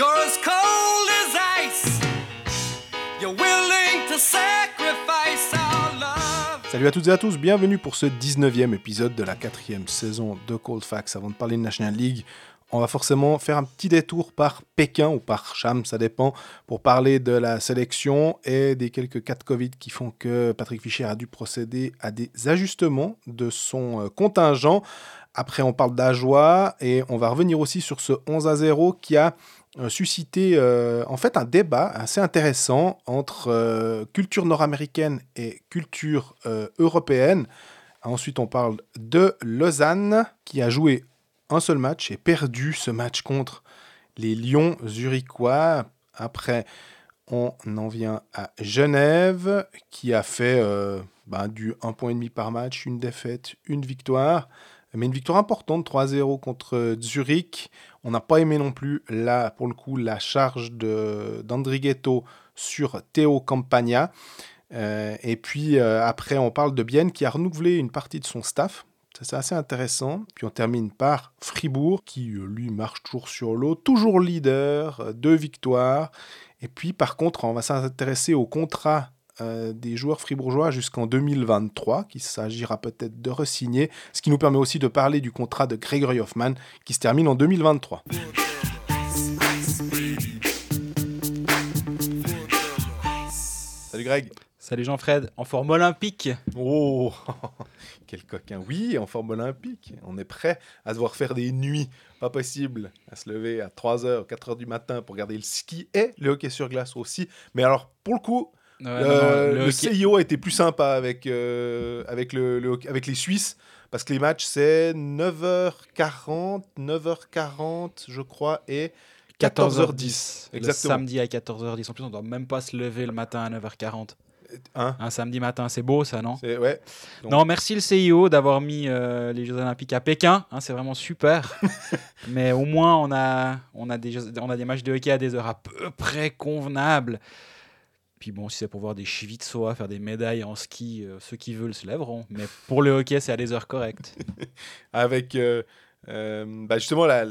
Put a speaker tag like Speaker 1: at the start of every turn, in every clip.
Speaker 1: You're as cold as ice. You're willing to sacrifice our love.
Speaker 2: Salut à toutes et à tous, bienvenue pour ce 19e épisode de la quatrième saison de Cold Facts. Avant de parler de National League, on va forcément faire un petit détour par Pékin ou par Cham, ça dépend, pour parler de la sélection et des quelques cas de Covid qui font que Patrick Fischer a dû procéder à des ajustements de son euh, contingent. Après, on parle d'Ajoie et on va revenir aussi sur ce 11 à 0 qui a suscité euh, en fait un débat assez intéressant entre euh, culture nord-américaine et culture euh, européenne. Ensuite, on parle de Lausanne qui a joué un seul match et perdu ce match contre les Lions zurichois. Après, on en vient à Genève qui a fait euh, bah, du 1,5 par match, une défaite, une victoire. Mais une victoire importante, 3-0 contre Zurich. On n'a pas aimé non plus, là, pour le coup, la charge d'Andrighetto sur Théo Campagna. Euh, et puis euh, après, on parle de Bienne qui a renouvelé une partie de son staff. Ça, C'est assez intéressant. Puis on termine par Fribourg qui, euh, lui, marche toujours sur l'eau, toujours leader, deux victoires. Et puis par contre, on va s'intéresser au contrat euh, des joueurs fribourgeois jusqu'en 2023, qu'il s'agira peut-être de resigner, ce qui nous permet aussi de parler du contrat de Gregory Hoffman qui se termine en 2023. Salut Greg.
Speaker 3: Salut Jean-Fred, en forme olympique.
Speaker 2: Oh, quel coquin. Oui, en forme olympique. On est prêt à devoir faire des nuits. Pas possible à se lever à 3h, 4h du matin pour regarder le ski et le hockey sur glace aussi. Mais alors, pour le coup, euh,
Speaker 3: non, non,
Speaker 2: le,
Speaker 3: le hockey-
Speaker 2: CIO a été plus sympa avec, euh, avec, le, le avec les Suisses. Parce que les matchs, c'est 9h40, 9h40, je crois, et 14h10.
Speaker 3: Le
Speaker 2: Exactement.
Speaker 3: samedi à 14h10. En plus, on doit même pas se lever le matin à 9h40.
Speaker 2: Hein
Speaker 3: Un samedi matin, c'est beau ça, non
Speaker 2: ouais. Donc-
Speaker 3: Non, merci le CIO d'avoir mis euh, les Jeux Olympiques à Pékin. hein, c'est vraiment super. Mais au moins, on a, on, a des on a des matchs de hockey à des heures à peu près convenables. Puis bon, si c'est pour voir des Schwitzois faire des médailles en ski, euh, ceux qui veulent se lèveront. Mais pour le hockey, c'est à des heures correctes.
Speaker 2: avec euh, euh, bah, justement là,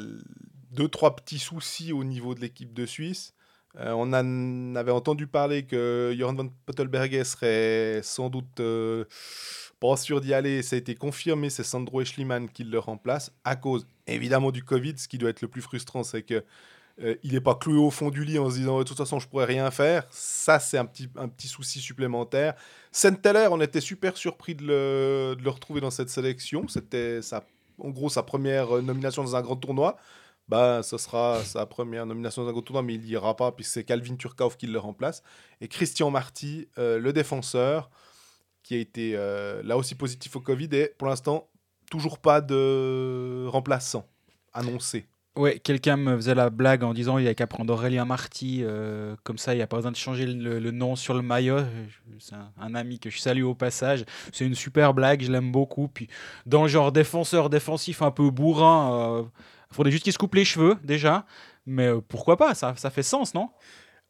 Speaker 2: deux, trois petits soucis au niveau de l'équipe de Suisse. On avait entendu parler que Joran van Pottelberger serait sans doute pas sûr d'y aller. Ça a été confirmé, c'est Sandro Eschliman qui le remplace à cause évidemment du Covid. Ce qui doit être le plus frustrant, c'est que euh, il n'est pas cloué au fond du lit en se disant de toute façon je pourrais rien faire. Ça c'est un petit, un petit souci supplémentaire. Senteller, on était super surpris de le, retrouver dans cette sélection. C'était sa, en gros sa première euh, nomination dans un grand tournoi. Bah, ce sera sa première nomination dans un grand tournoi, mais il n'y ira pas puisque c'est Calvin Turkov qui le remplace. Et Christian Marty, euh, le défenseur, qui a été là aussi positif au Covid et pour l'instant toujours pas de remplaçant annoncé.
Speaker 3: Ouais, quelqu'un me faisait la blague en disant il n'y a qu'à prendre Aurélien Marty, euh, comme ça il n'y a pas besoin de changer le, le nom sur le maillot. C'est un, un ami que je salue au passage. C'est une super blague, je l'aime beaucoup. Puis dans le genre défenseur défensif un peu bourrin, il faudrait juste qu'il se coupe les cheveux déjà. Mais euh, pourquoi pas, ça, ça fait sens, non?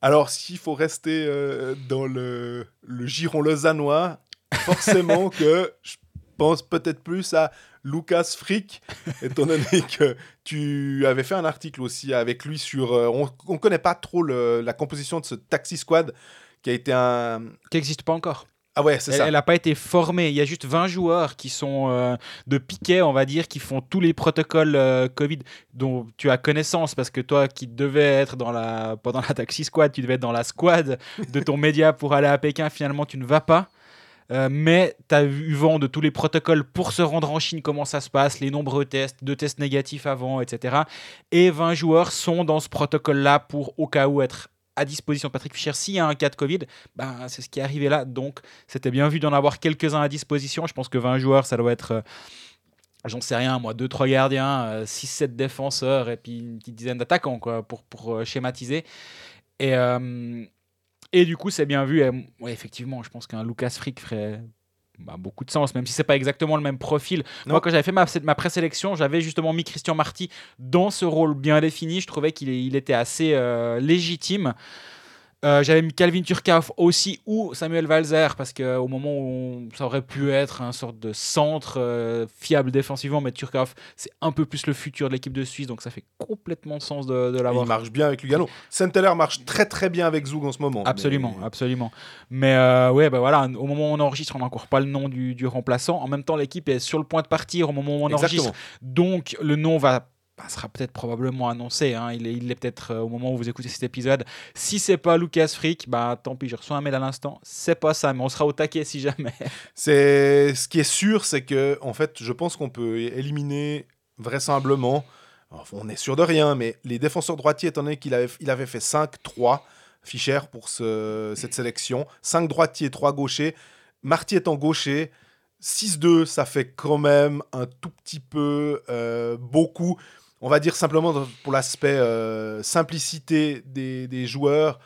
Speaker 2: Alors, s'il faut rester euh, dans le, le giron lausannois, forcément que je pense peut-être plus à Lucas Frick, étant donné que tu avais fait un article aussi avec lui sur... euh, on ne connaît pas trop le- la composition de ce Taxi Squad, qui a été un...
Speaker 3: Qui n'existe pas encore.
Speaker 2: Ah ouais, c'est
Speaker 3: Elle
Speaker 2: ça.
Speaker 3: n'a pas été formée. Il y a juste 20 joueurs qui sont euh, de piquet, on va dire, qui font tous les protocoles euh, Covid dont tu as connaissance parce que toi qui devais être dans la, pas dans la taxi squad, tu devais être dans la squad de ton média pour aller à Pékin, finalement tu ne vas pas. Euh, mais tu as eu vent de tous les protocoles pour se rendre en Chine, comment ça se passe, les nombreux tests, de tests négatifs avant, etc. Et 20 joueurs sont dans ce protocole-là pour, au cas où, être à disposition Patrick Fischer s'il y a un cas de Covid. Ben, c'est ce qui est arrivé là. Donc, c'était bien vu d'en avoir quelques-uns à disposition. Je pense que 20 joueurs, ça doit être, euh, j'en sais rien, moi, 2-3 gardiens, 6-7 défenseurs et puis une petite dizaine d'attaquants, quoi, pour, pour euh, schématiser. Et, euh, et du coup, c'est bien vu. Et, ouais, effectivement, je pense qu'un Lucas Frick ferait bah, beaucoup de sens, même si c'est pas exactement le même profil.
Speaker 2: Non.
Speaker 3: Moi, quand j'avais fait ma, ma présélection, j'avais justement mis Christian Marty dans ce rôle bien défini. Je trouvais qu'il il était assez euh, légitime. Euh, J'avais mis Calvin Turcauf aussi ou Samuel Valzer parce qu'au moment où ça aurait pu être un sorte de centre euh, fiable défensivement, mais Turcauf c'est un peu plus le futur de l'équipe de Suisse donc ça fait complètement sens de, l'avoir.
Speaker 2: il marche bien avec Lugano. Saint-Heller marche très très bien avec Zug en ce moment.
Speaker 3: Absolument,
Speaker 2: mais-
Speaker 3: absolument. Mais euh, ouais, bah voilà, au moment où on enregistre, on n'a encore pas le nom du, du remplaçant. En même temps, l'équipe est sur le point de partir au moment où on enregistre. Donc le nom va bah, sera peut-être probablement annoncé. hein. Il est, peut-être euh, au moment où vous écoutez cet épisode. Si c'est pas Lucas Frick, bah tant pis, je reçois un mail à l'instant. C'est pas ça, mais on sera au taquet si jamais.
Speaker 2: C'est ce qui est sûr, c'est que en fait, je pense qu'on peut éliminer vraisemblablement. on est sûr de rien, mais les défenseurs droitiers, étant donné qu'il avait, fait 5-3 Fischer pour ce- cette sélection, 5 droitiers, 3 gauchers. Marty étant gaucher, 6-2, ça fait quand même un tout petit peu euh, beaucoup. On va dire simplement pour l'aspect euh, simplicité des, des joueurs.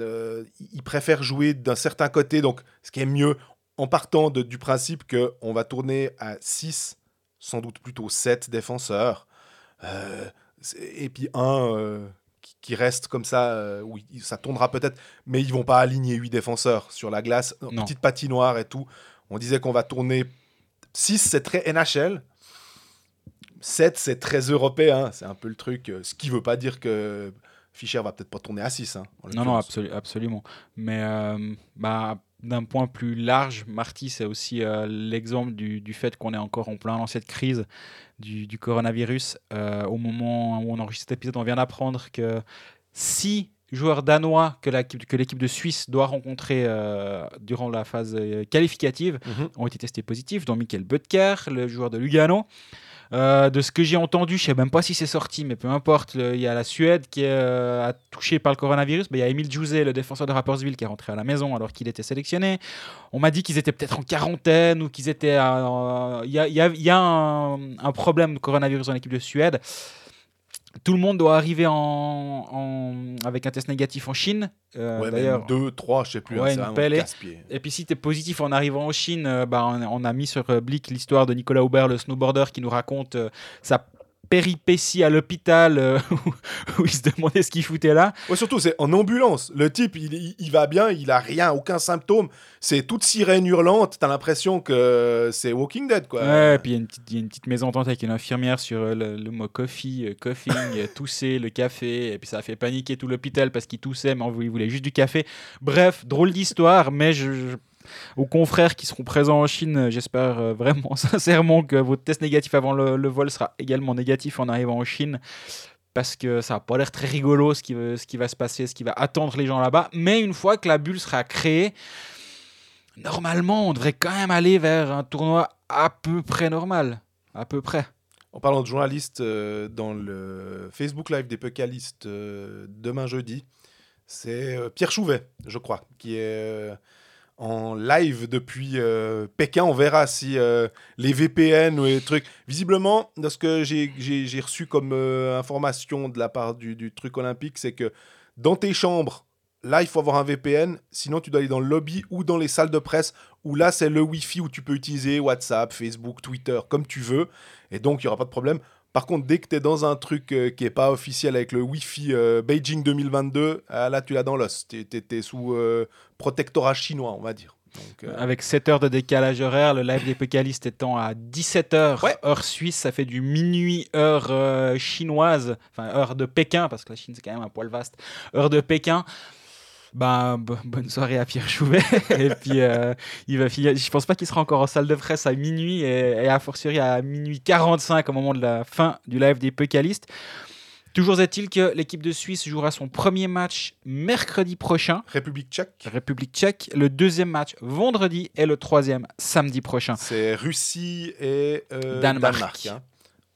Speaker 2: euh, ils préfèrent jouer d'un certain côté, donc ce qui est mieux en partant de- du principe qu'on va tourner à 6, sans doute plutôt 7 défenseurs, euh, et puis un qui, qui reste comme ça, où il- ça tournera peut-être, mais ils vont pas aligner 8 défenseurs sur la glace,
Speaker 3: Non.
Speaker 2: petite patinoire et tout. On disait qu'on va tourner 6, c'est très NHL. 7, c'est très européen, c'est un peu le truc, euh, ce qui veut pas dire que Fischer va peut-être pas tourner à 6.
Speaker 3: Non, non, absolu- absolument. Mais euh, bah, d'un point plus large, Marty, c'est aussi euh, l'exemple du, du fait qu'on est encore en plein dans cette crise du, du coronavirus. Euh, au moment où on enregistre cet épisode, on vient d'apprendre que six joueurs danois que l'équipe de Suisse doit rencontrer euh, durant la phase qualificative
Speaker 2: Mhm.
Speaker 3: ont été testés positifs, dont Michael Butker, le joueur de Lugano. Euh, de ce que j'ai entendu, je sais même pas si c'est sorti, mais peu importe, il y a la Suède qui est euh, a touché par le coronavirus. Il y a Emile Jouzet, le défenseur de Rapperswil, qui est rentré à la maison alors qu'il était sélectionné. On m'a dit qu'ils étaient peut-être en quarantaine ou qu'ils étaient. en- Il y a, un, un problème de coronavirus dans l'équipe de Suède. Tout le monde doit arriver en, en- avec un test négatif en Chine. Euh,
Speaker 2: ouais,
Speaker 3: D'ailleurs,
Speaker 2: 2, 3, je sais plus.
Speaker 3: Ouais,
Speaker 2: hein, vraiment
Speaker 3: pelle et- puis si tu es positif en arrivant en Chine, euh, bah, on, on a mis sur euh, Blick l'histoire de Nicolas Aubert, le snowboarder, qui nous raconte euh, sa péripétie à l'hôpital euh, où, il se demandait ce qu'il foutait là.
Speaker 2: Ouais, surtout, c'est en ambulance. Le type, il, il- il va bien, il a rien, aucun symptôme. C'est toute sirène hurlante. T'as l'impression que c'est Walking Dead, quoi.
Speaker 3: Ouais, et puis il y, a une petite- il y a une petite mésentente avec une infirmière sur euh, le, le mot coffee, euh, coughing, tousser, le café, et puis ça a fait paniquer tout l'hôpital parce qu'il toussait, mais il voulait juste du café. Bref, drôle d'histoire, mais je, je- aux confrères qui seront présents en Chine, euh, j'espère euh, vraiment sincèrement que votre test négatif avant le, vol sera également négatif en arrivant en Chine. Parce que ça n'a pas l'air très rigolo ce qui, va- ce qui va se passer, ce qui va attendre les gens là-bas. Mais une fois que la bulle sera créée, normalement, on devrait quand même aller vers un tournoi à peu près normal. À peu près.
Speaker 2: En parlant de journalistes, euh, dans le Facebook Live des Pécalistes euh, demain jeudi, c'est euh, Pierre Chouvet, je crois, qui est euh, en live depuis euh, Pékin. On verra si euh, les VPN ou les trucs. Visiblement, ce que j'ai reçu comme euh, information de la part du, du truc olympique, c'est que dans tes chambres, là, il faut avoir un VPN. Sinon, tu dois aller dans le lobby ou dans les salles de presse où là, c'est le Wi-Fi où tu peux utiliser WhatsApp, Facebook, Twitter, comme tu veux. Et donc, il n'y aura pas de problème. Par contre, dès que tu es dans un truc euh, qui n'est pas officiel avec le Wi-Fi euh, Beijing 2022, ah, là, tu l'as dans l'os. Tu es, sous euh, protectorat chinois, on va dire. Donc, euh,
Speaker 3: Avec 7 heures de décalage horaire, le live des Pécalistes étant à 17 heures,
Speaker 2: Ouais.
Speaker 3: heure suisse, ça fait du minuit heure euh, chinoise, enfin heure de Pékin, parce que la Chine c'est quand même un poil vaste, heure de Pékin. Ben, bo- bonne soirée à Pierre Chouvet. et puis, euh, il va finir. Je pense pas qu'il sera encore en salle de presse à minuit et, et a fortiori à minuit 45 au moment de la fin du live des Pécalistes. Toujours est-il que l'équipe de Suisse jouera son premier match mercredi prochain.
Speaker 2: République tchèque,
Speaker 3: République tchèque, le deuxième match vendredi et le troisième samedi prochain.
Speaker 2: c'est Russie et euh,
Speaker 3: Danemark.
Speaker 2: Danemark, hein.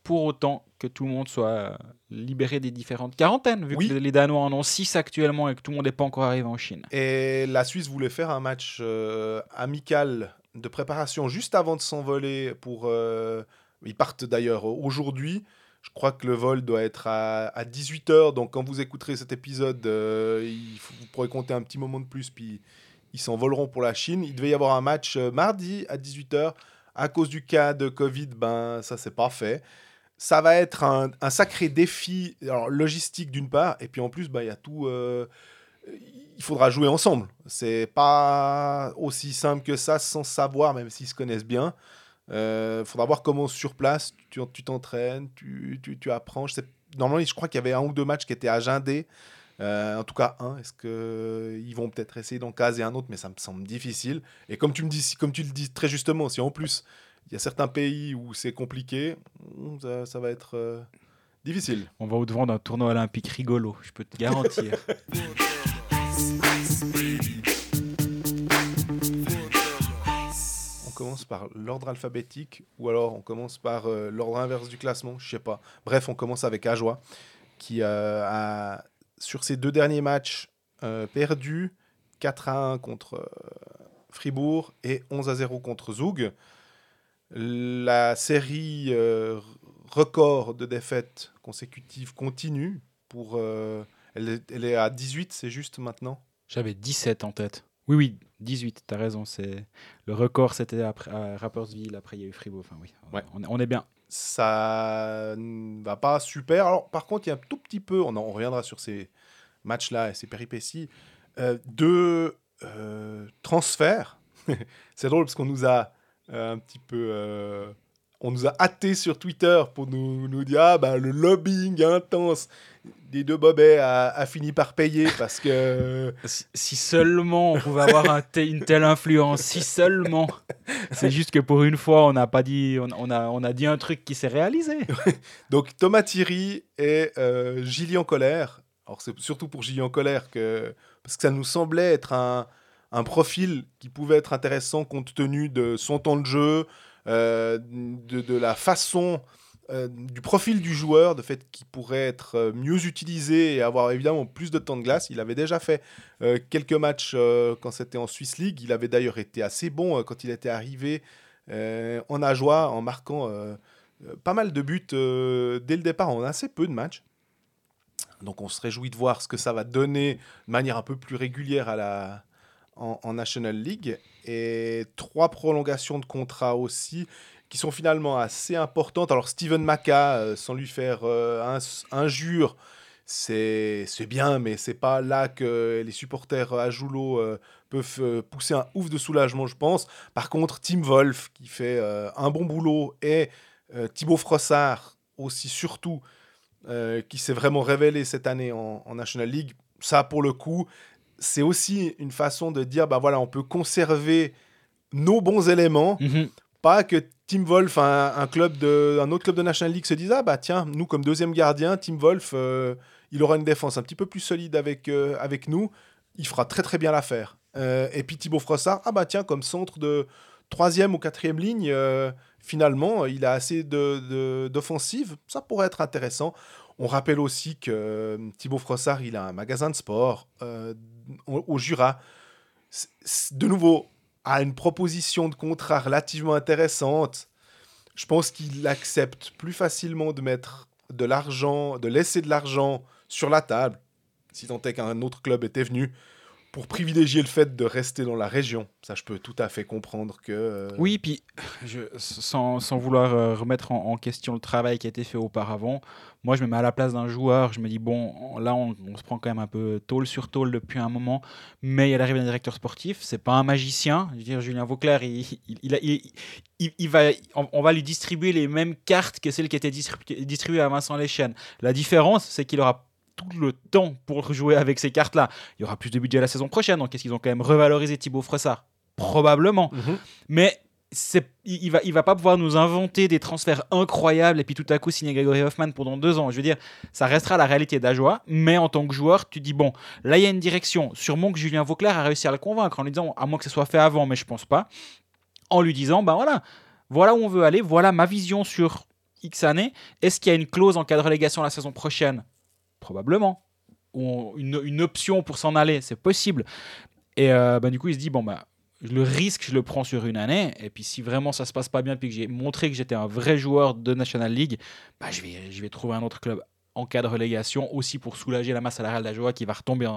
Speaker 3: Pour autant que tout le monde soit euh, libéré des différentes quarantaines, vu
Speaker 2: Oui.
Speaker 3: que les Danois en ont 6 actuellement et que tout le monde n'est pas encore arrivé en Chine.
Speaker 2: Et la Suisse voulait faire un match euh, amical de préparation juste avant de s'envoler pour... euh, ils partent d'ailleurs aujourd'hui. Je crois que le vol doit être à, 18h. Donc quand vous écouterez cet épisode, euh, il faut- vous pourrez compter un petit moment de plus. Puis ils s'envoleront pour la Chine. Il devait y avoir un match mardi à 18h. À cause du cas de Covid, ben, ça, c'est pas fait. Ça va être un, sacré défi alors, logistique d'une part. Et puis en plus, ben, il y a tout... euh, il faudra jouer ensemble. C'est pas aussi simple que ça sans savoir, même s'ils se connaissent bien. Il euh, faudra voir comment sur place tu t'entraînes, tu, apprends. Normalement, je crois qu'il y avait un ou deux matchs qui étaient agendés. Euh, en tout cas, un. Est-ce qu'ils vont peut-être essayer d'en caser un autre, mais ça me semble difficile. Et comme tu me dis, comme tu le dis très justement, si en plus il y a certains pays où c'est compliqué, ça, ça, va être euh, difficile.
Speaker 3: On va au-devant d'un tournoi olympique rigolo, je peux te garantir.
Speaker 2: On commence par l'ordre alphabétique ou alors on commence par euh, l'ordre inverse du classement, je sais pas. Bref, on commence avec Ajoie qui euh, a sur ses deux derniers matchs euh, perdu 4 à 1 contre Fribourg et 11 à 0 contre Zoug. La série record de défaites consécutives continue pour elle est, à 18, c'est juste maintenant?
Speaker 3: J'avais 17 en tête. Oui, oui, 18, t'as raison. C'est Le record, c'était à Rappersville, après il y a eu Fribourg. Enfin, oui,
Speaker 2: ouais.
Speaker 3: on, est, bien.
Speaker 2: Ça ne va pas super. Alors, par contre, il y a un tout petit peu, on, en, reviendra sur ces matchs-là et ces péripéties, euh, de euh, transferts. c'est drôle parce qu'on nous a euh, un petit peu euh, on nous a hâté sur Twitter pour nous, nous dire ah, bah, le lobbying intense des deux bobets a, fini par payer parce que.
Speaker 3: Si, seulement on pouvait avoir une telle influence, si seulement. C'est juste que pour une fois, on n'a pas dit, on, a, on a dit un truc qui s'est réalisé.
Speaker 2: Donc Thomas Thierry et euh, Gillian Colère. Alors c'est surtout pour Gillian Colère que. Parce que ça nous semblait être un, un profil qui pouvait être intéressant compte tenu de son temps de jeu, euh, de, la façon, euh, du profil du joueur, de fait qu'il pourrait être euh, mieux utilisé et avoir évidemment plus de temps de glace. Il avait déjà fait quelques matchs quand c'était en Swiss League. Il avait d'ailleurs été assez bon quand il était arrivé en Ajoie en marquant pas mal de buts dès le départ en assez peu de matchs. Donc on se réjouit de voir ce que ça va donner de manière un peu plus régulière à la, en, National League et trois prolongations de contrat aussi qui sont finalement assez importantes. Alors Steven Maca, euh, sans lui faire euh, injure, c'est bien, mais c'est pas là que les supporters à Joulot euh, peuvent pousser un ouf de soulagement, je pense. Par contre, Tim Wolf, qui fait un bon boulot, et Thibaut Frossard, aussi surtout, qui s'est vraiment révélé cette année en National League, ça, pour le coup, c'est aussi une façon de dire, bah voilà, on peut conserver nos bons éléments, mhm. pas que Tim Wolf, un, club de, un autre club de National League se dise, ah bah tiens, nous comme deuxième gardien, Tim Wolf, euh, il aura une défense un petit peu plus solide avec, euh, avec nous, il fera très très bien l'affaire. Euh, et puis Thibaut Frossard, ah bah tiens, comme centre de troisième ou quatrième ligne, finalement, il a assez d'offensive, de, ça pourrait être intéressant. On rappelle aussi que Thibaut Frossard, il a un magasin de sport au, Jura. de nouveau, à une proposition de contrat relativement intéressante, je pense qu'il accepte plus facilement de mettre de l'argent, de laisser de l'argent sur la table, si tant est qu'un autre club était venu, pour privilégier le fait de rester dans la région. Ça, je peux tout à fait comprendre que... Euh,
Speaker 3: oui, puis je, sans, sans, vouloir euh, remettre en, question le travail qui a été fait auparavant, moi, je me mets à la place d'un joueur, je me dis, bon, là, on, se prend quand même un peu tôle sur tôle depuis un moment, mais il y a l'arrivée d'un directeur sportif, c'est pas un magicien. Je veux dire, Julien Vauclair, il, il, il, va, on, va lui distribuer les mêmes cartes que celles qui étaient distribuées à Vincent Leschen. La différence, c'est qu'il aura tout le temps pour jouer avec ces cartes-là. Il y aura plus de budget la saison prochaine, donc est-ce qu'ils ont quand même revalorisé Thibaut Fressard Probablement. Mhm. Mais c'est, il va, il va pas pouvoir nous inventer des transferts incroyables et puis tout à coup signer Gregory Hoffman pendant deux ans. Je veux dire, ça restera la réalité d'Ajoie, mais en tant que joueur, tu dis bon, là il y a une direction. Sûrement que Julien Vauclair a réussi à le convaincre en lui disant, à moins que ce soit fait avant, mais je pense pas, en lui disant, ben voilà, voilà où on veut aller, voilà ma vision sur X années. Est-ce qu'il y a une clause en cas de relégation la saison prochaine? Probablement. Une, option pour s'en aller, c'est possible. Et euh, bah, du coup, il se dit, bon, bah, le risque, je le prends sur une année. Et puis, si vraiment ça se passe pas bien, puis que j'ai montré que j'étais un vrai joueur de National League, bah, je, vais, je vais trouver un autre club en cas de relégation, aussi pour soulager la masse salariale d'Ajoa qui va retomber,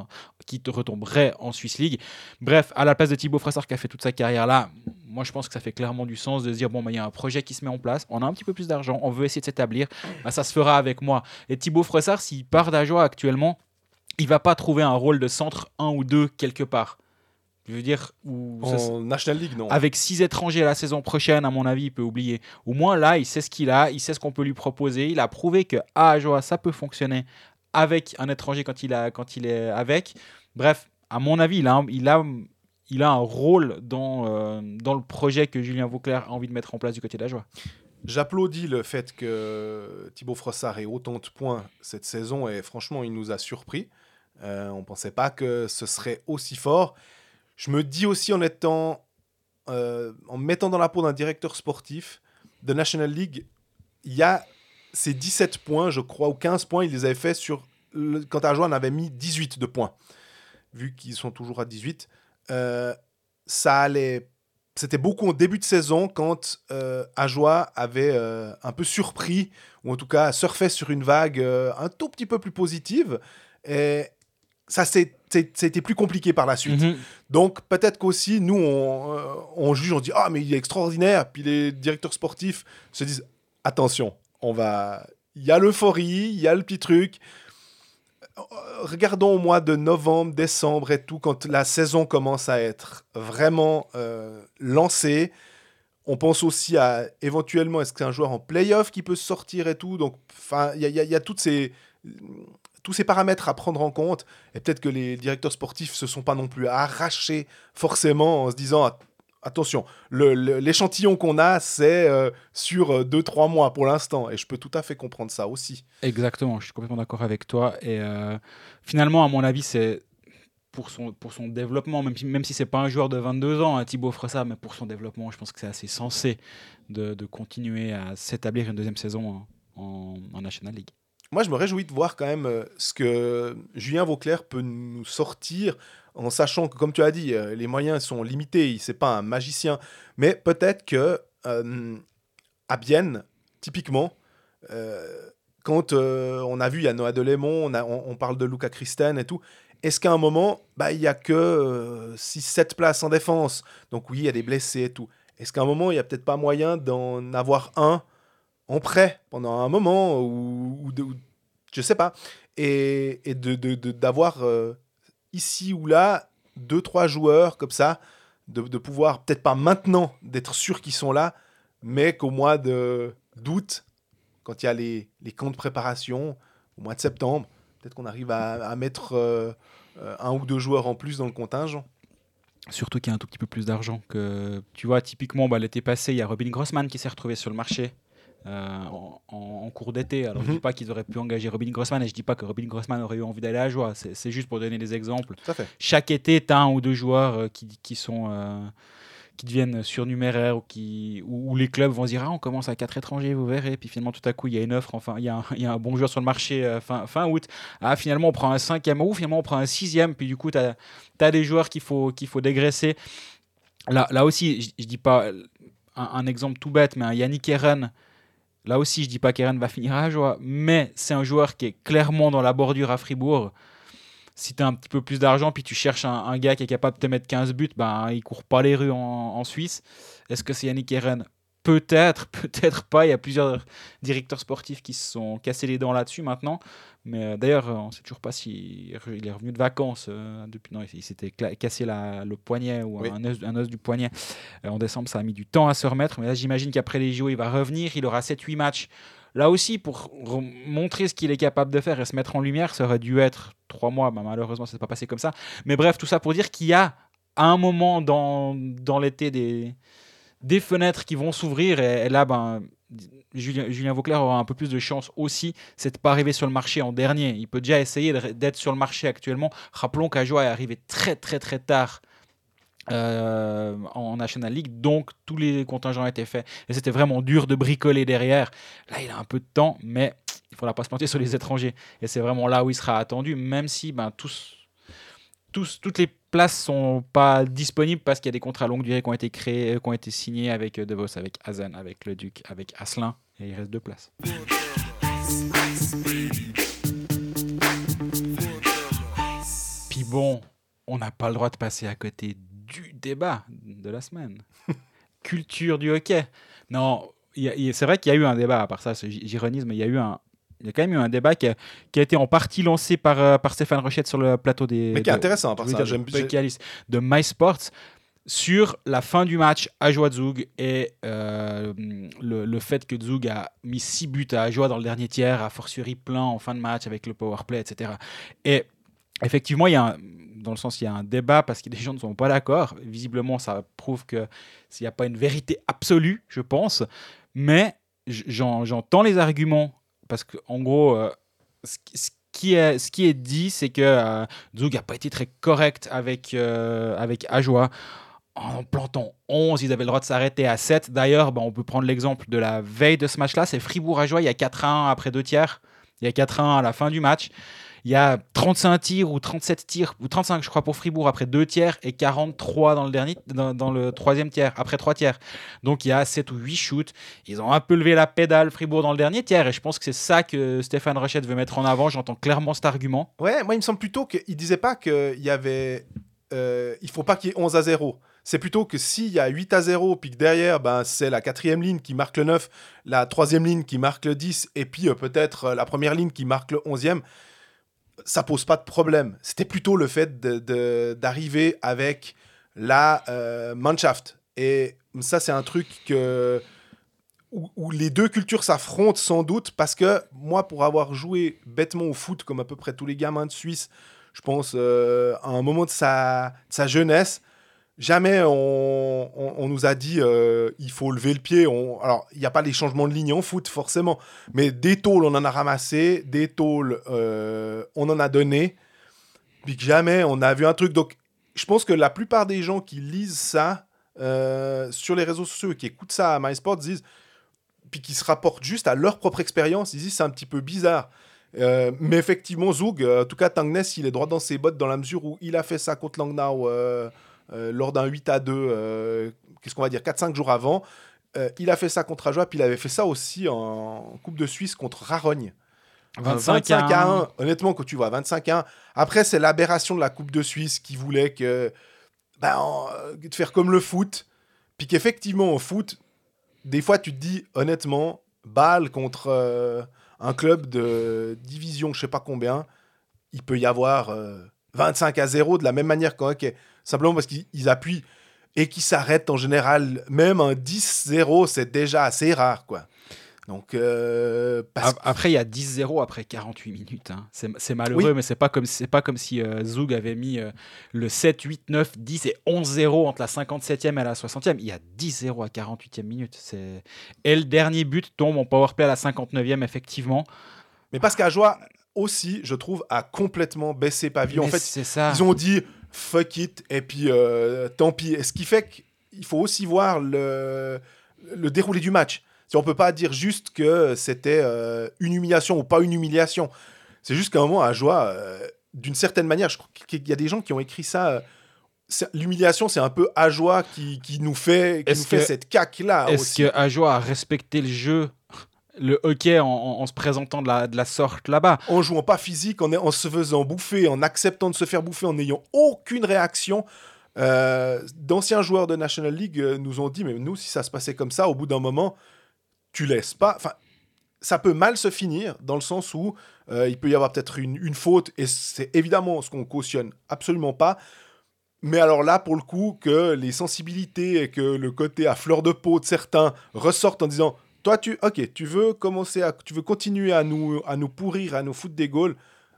Speaker 3: qui te retomberait en Swiss League. Bref, à la place de Thibaut Fressard qui a fait toute sa carrière là, moi je pense que ça fait clairement du sens de dire bon, bah, il y a un projet qui se met en place, on a un petit peu plus d'argent, on veut essayer de s'établir, bah, ça se fera avec moi. Et Thibaut Fressard, s'il part d'Ajoa actuellement, il va pas trouver un rôle de centre 1 ou 2 quelque part. Je veux dire, où ça-
Speaker 2: En National League, non.
Speaker 3: avec six étrangers la saison prochaine, à mon avis, il peut oublier. Au moins là, il sait ce qu'il a, il sait ce qu'on peut lui proposer. Il a prouvé que à Ajoa, ça peut fonctionner avec un étranger quand il, a, quand il est avec. Bref, à mon avis, il a, un- il a, il a un rôle dans, euh, dans le projet que Julien Vauclair a envie de mettre en place du côté d'Ajoa.
Speaker 2: J'applaudis le fait que Thibaut Frossard ait autant de points cette saison et franchement, il nous a surpris. Euh, on ne pensait pas que ce serait aussi fort. Je me dis aussi en euh, en me mettant dans la peau d'un directeur sportif de National League, il y a ces 17 points, je crois, ou 15 points, il les avait fait sur le, quand en avait mis 18 de points. Vu qu'ils sont toujours à 18, euh, ça allait c'était beaucoup au début de saison quand euh, Ajoa avait euh, un peu surpris, ou en tout cas surfait sur une vague euh, un tout petit peu plus positive. Et ça, c'est- c'était plus compliqué par la suite.
Speaker 3: Mhm.
Speaker 2: Donc peut-être qu'aussi, nous, on, euh, on juge, on dit Ah, mais il est extraordinaire. Puis les directeurs sportifs se disent Attention, on va. Il y a l'euphorie, il y a le petit truc. Euh, Regardons au mois de novembre, décembre et tout, quand la saison commence à être vraiment euh, lancée. On pense aussi à éventuellement, est-ce qu'un joueur en playoff qui peut sortir et tout. Donc, y y il y a toutes ces, tous ces paramètres à prendre en compte. Et peut-être que les directeurs sportifs se sont pas non plus arrachés forcément en se disant Att- attention, l'échantillon qu'on a, c'est euh, sur 2-3 mois pour l'instant. Et je peux tout à fait comprendre ça aussi.
Speaker 3: Exactement, je suis complètement d'accord avec toi. Et euh, finalement, à mon avis, c'est pour son, pour son développement, même si, même si c'est pas un joueur de 22 ans, hein, Thibaut Frossard, mais pour son développement, je pense que c'est assez sensé de, continuer à s'établir une deuxième saison en- en National League.
Speaker 2: Moi, je me réjouis de voir quand même euh, ce que Julien Vauclair peut nous sortir en sachant que, comme tu as dit, euh, les moyens sont limités. Il n'est pas un magicien. Mais peut-être que euh, à Bienne, typiquement, euh, quand on a vu, il y a Noah Delémont, on parle de Luca Christen et tout, est-ce qu'à un moment, bah, il n'y a que 6-7 places en défense? Donc oui, il y a des blessés et tout. Est-ce qu'à un moment, il n'y a peut-être pas moyen d'en avoir un en prêt pendant un moment ou, ou de- je sais pas et, et de de- d'avoir euh, ici ou là deux trois joueurs comme ça de, de pouvoir peut-être pas maintenant d'être sûr qu'ils sont là mais qu'au mois de d'août quand il y a les, les camps de préparation au mois de septembre peut-être qu'on arrive à, à mettre euh, euh, un ou deux joueurs en plus dans le contingent
Speaker 3: Surtout qu'il y a un tout petit peu plus d'argent que. Tu vois, typiquement, bah, l'été passé, il y a Robin Grossman qui s'est retrouvé sur le marché. Euh, en, cours d'été. Alors, je
Speaker 2: Mhm.
Speaker 3: dis pas qu'ils auraient pu engager Robin Grossman et je dis pas que Robin Grossman aurait eu envie d'aller à Joie. C'est juste pour donner des exemples. chaque été, tu as un ou deux joueurs euh, qui, qui sont. euh, qui deviennent surnuméraires ou qui où, où les clubs vont se dire ah on commence à quatre étrangers vous verrez puis finalement tout à coup il y a une offre enfin il y, a un- il y a un bon joueur sur le marché fin, fin août ah finalement on prend un cinquième ou finalement on prend un sixième puis du coup tu as, des joueurs qu'il faut qu'il faut dégraisser là, là aussi je, je dis pas un, un exemple tout bête mais un Yannick Eren Là aussi, je dis pas qu'Eren va finir à joie, mais c'est un joueur qui est clairement dans la bordure à Fribourg. Si tu as un petit peu plus d'argent, puis tu cherches un, gars qui est capable de te mettre 15 buts, ben, il court pas les rues en, en Suisse. Est-ce que c'est Yannick Eren? Peut-être, peut-être pas. Il y a plusieurs directeurs sportifs qui se sont cassés les dents là-dessus maintenant. Mais euh, d'ailleurs, on ne sait toujours pas s'il il est revenu de vacances. euh, depuis, non, il, s'était cassé la- le poignet ou
Speaker 2: Oui.
Speaker 3: un, os, un os du poignet. Euh, en décembre, ça a mis du temps à se remettre. Mais là, j'imagine qu'après les JO, il va revenir. Il aura 7-8 matchs. Là aussi, pour re- montrer ce qu'il est capable de faire et se mettre en lumière, ça aurait dû être 3 mois. Ben, malheureusement, ça ne s'est pas passé comme ça. Mais bref, tout ça pour dire qu'il y a à un moment dans, dans l'été des, des fenêtres qui vont s'ouvrir. Et, là, ben, Julien, Vauclair aura un peu plus de chance aussi. C'est de pas arriver sur le marché en dernier. Il peut déjà essayer d'être sur le marché actuellement. Rappelons qu'Ajoa est arrivé très très très tard euh, en National League, donc tous les contingents étaient faits. Et c'était vraiment dur de bricoler derrière. Là, il a un peu de temps, mais il ne faudra pas se planter sur les étrangers. Et c'est vraiment là où il sera attendu, même si ben, tous, tous, toutes les places sont pas disponibles parce qu'il y a des contrats longue durée qui ont été créés, qui ont été signés avec euh, De Vos, avec Hazen, avec Le Duc, avec Asselin, et il reste deux places. Puis bon, on n'a pas le droit de passer à côté du débat de la semaine. Culture du hockey. Non, c'est vrai qu'il y a eu un débat, à part ça, j'ironise, mais il y a eu un, il y a quand même eu un débat qui a, qui a été en partie lancé par, euh, par Stéphane Rochette sur le plateau des.
Speaker 2: Mais qui est
Speaker 3: de-
Speaker 2: intéressant, par ça. J'aime
Speaker 3: de MySports sur la fin du match Ajoa Zug et euh, le, le fait que Zug a mis 6 buts à Ajoa dans le dernier tiers, a fortiori plein en fin de match avec le power play, etc. Et effectivement, il y a un- dans le sens il y a un débat parce que des gens ne sont pas d'accord. Visiblement, ça prouve que s'il n'y a pas une vérité absolue, je pense. Mais j'entends les arguments parce qu'en gros, euh, ce, qui- est, dit, c'est que euh, n'a pas été très correct avec, euh, Ajoa. En plantant 11, ils avaient le droit de s'arrêter à 7. D'ailleurs, bah, on peut prendre l'exemple de la veille de ce match-là. C'est Fribourg-Ajoa, il y a 4-1 après deux tiers. Il y a 4-1 à la fin du match. Il y a 35 tirs ou 37 tirs, ou 35 je crois pour Fribourg après deux tiers et 43 dans le, dernier, dans, dans le troisième tiers, après trois tiers. Donc il y a 7 ou 8 shoots. Ils ont un peu levé la pédale Fribourg dans le dernier tiers et je pense que c'est ça que Stéphane Rochette veut mettre en avant. J'entends clairement cet argument.
Speaker 2: Ouais, moi, il me semble plutôt qu'il disait pas qu'il y avait. euh, il faut pas qu'il y ait 11 à 0. C'est plutôt que s'il y a 8 à 0, puis que derrière, ben, c'est la quatrième ligne qui marque le 9, la troisième ligne qui marque le 10, et puis euh, peut-être euh, la première ligne qui marque le 11e, ça pose pas de problème. C'était plutôt le fait de- de- d'arriver avec la euh, Mannschaft. Et ça, c'est un truc que, où, où les deux cultures s'affrontent sans doute, parce que moi, pour avoir joué bêtement au foot, comme à peu près tous les gamins de Suisse, je pense, euh, à un moment de sa, de sa jeunesse, jamais on, nous a dit euh, il faut lever le pied. Alors, il n'y a pas les changements de ligne en foot, forcément, mais des tôles, on en a ramassé, des tôles, euh, on en a donné, puis que jamais on a vu un truc. Donc, je pense que la plupart des gens qui lisent ça euh, sur les réseaux sociaux qui écoutent ça à MySports disent, puis qui se rapportent juste à leur propre expérience, ils disent c'est un petit peu bizarre. Euh, mais effectivement, euh, en tout cas, Tangnes, il est droit dans ses bottes dans la mesure où il a fait ça contre Langnau lors d'un 8 à 2, euh, qu'est-ce qu'on va dire, 4-5 jours avant. Euh, il a fait ça contre Ajoie, puis il avait fait ça aussi en Coupe de Suisse contre Rarogne.
Speaker 3: 25 à 1.
Speaker 2: Honnêtement, quand tu vois 25 à 1, après, c'est l'aberration de la Coupe de Suisse qui voulait que, ben, en- euh, de faire comme le foot. Puis qu'effectivement, au foot, des fois, tu te dis, honnêtement, balle contre euh, un club de division, je sais pas combien, il peut y avoir euh, 25 à 0 de la même manière qu'un hockey. Simplement parce qu'ils ils appuient et qu'ils s'arrêtent en général. Même un 10-0, c'est déjà assez rare, quoi. Donc, euh, parce
Speaker 3: Après, il y a 10-0 après 48 minutes. hein. C'est malheureux,
Speaker 2: Oui.
Speaker 3: mais c'est pas comme c'est pas comme si euh, Zug avait mis euh, le 7, 8, 9, 10 et 11-0 entre la 57e et la 60e. Il y a 10-0 à 48e minute. C'est et le dernier but tombe en power play à la 59e effectivement.
Speaker 2: Mais parce qu'Ajoie aussi, je trouve, a complètement baissé pavillon. En fait,
Speaker 3: ça.
Speaker 2: ils ont dit fuck it et puis euh, tant pis. Et ce qui fait qu'il faut aussi voir le, le déroulé du match. Si on peut pas dire juste que c'était euh, une humiliation ou pas une humiliation. C'est juste qu'à un moment, Ajoie, euh, d'une certaine manière, je crois qu'il y a des gens qui ont écrit ça. L'humiliation, c'est un peu Ajoie qui, qui nous fait, qui
Speaker 3: Est-ce
Speaker 2: nous fait
Speaker 3: que-
Speaker 2: cette caque-là
Speaker 3: Est-ce
Speaker 2: aussi.
Speaker 3: que Ajoa a respecté le jeu, le hockey en, se présentant de la, de la sorte là-bas
Speaker 2: en jouant pas physique, en, en se faisant bouffer, en acceptant de se faire bouffer, en n'ayant aucune réaction. Euh, D'anciens joueurs de National League euh, nous ont dit, mais nous, si ça se passait comme ça, au bout d'un moment, tu laisses pas. Enfin, ça peut mal se finir, dans le sens où euh, il peut y avoir peut-être une, une faute, et c'est évidemment ce qu'on cautionne absolument pas. Mais alors là, pour le coup, que les sensibilités et que le côté à fleur de peau de certains ressortent en disant toi, tu, ok, tu veux commencer à, tu veux continuer à nous, à nous pourrir, à nous foutre des goals,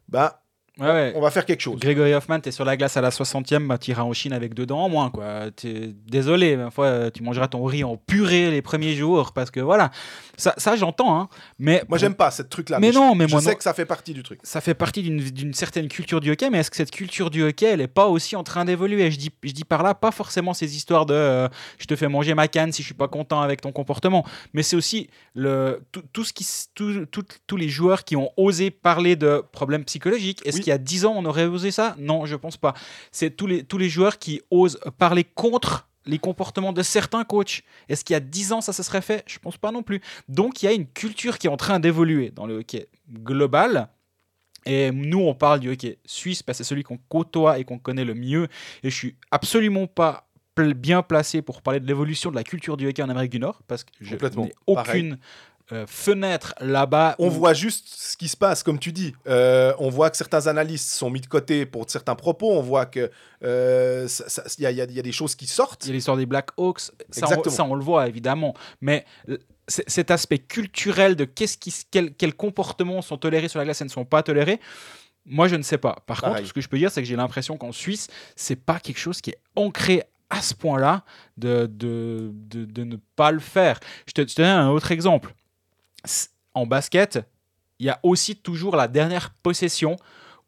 Speaker 2: bah,
Speaker 3: Ouais, ouais.
Speaker 2: on va faire quelque chose.
Speaker 3: Grégory Hoffman, t'es sur la glace à la 60e, bah, t'iras en Chine avec deux dents en moins. Quoi. T'es- Désolé, ma foi, euh, tu mangeras ton riz en purée les premiers jours, parce que voilà, ça, ça j'entends, hein, mais
Speaker 2: Moi, j'aime pas cette truc-là.
Speaker 3: Mais
Speaker 2: je-
Speaker 3: non, mais
Speaker 2: je
Speaker 3: moi
Speaker 2: sais
Speaker 3: non.
Speaker 2: que ça fait partie du truc.
Speaker 3: ça fait partie d'une- certaine culture du hockey, mais est-ce que cette culture du hockey, elle est pas aussi en train d'évoluer? Je dis, je dis par là, pas forcément ces histoires de euh, je te fais manger ma canne si je suis pas content avec ton comportement, mais c'est aussi le, tout, tout ce qui, s- tout- tout- tous les joueurs qui ont osé parler de problèmes psychologiques. Est-ce
Speaker 2: Oui.
Speaker 3: qu'il y a 10 ans, on aurait osé ça? Non, je pense pas. C'est tous les, tous les joueurs qui osent parler contre les comportements de certains coachs. Est-ce qu'il y a 10 ans, ça se serait fait? Je pense pas non plus. Donc il y a une culture qui est en train d'évoluer dans le hockey global. Et nous, on parle du hockey suisse parce que c'est celui qu'on côtoie et qu'on connaît le mieux. Et je suis absolument pas bien placé pour parler de l'évolution de la culture du hockey en Amérique du Nord parce que je n'ai aucune euh, fenêtre là-bas.
Speaker 2: On
Speaker 3: où-
Speaker 2: voit juste ce qui se passe, comme tu dis. Euh, on voit que certains analystes sont mis de côté pour certains propos. On voit que euh, il y, a- y y des choses qui sortent.
Speaker 3: Il y a l'histoire des Black Hawks, ça on, ça on le voit évidemment, mais cet aspect culturel de qu'est-ce qui, quel- quels comportements sont tolérés sur la glace et ne sont pas tolérés, moi je ne sais pas. Par
Speaker 2: Pareil.
Speaker 3: contre, ce que je peux dire, c'est que j'ai l'impression qu'en Suisse, c'est pas quelque chose qui est ancré à ce point-là de, de, de, de ne pas le faire. Je te, je te donne un autre exemple. En basket, il y a aussi toujours la dernière possession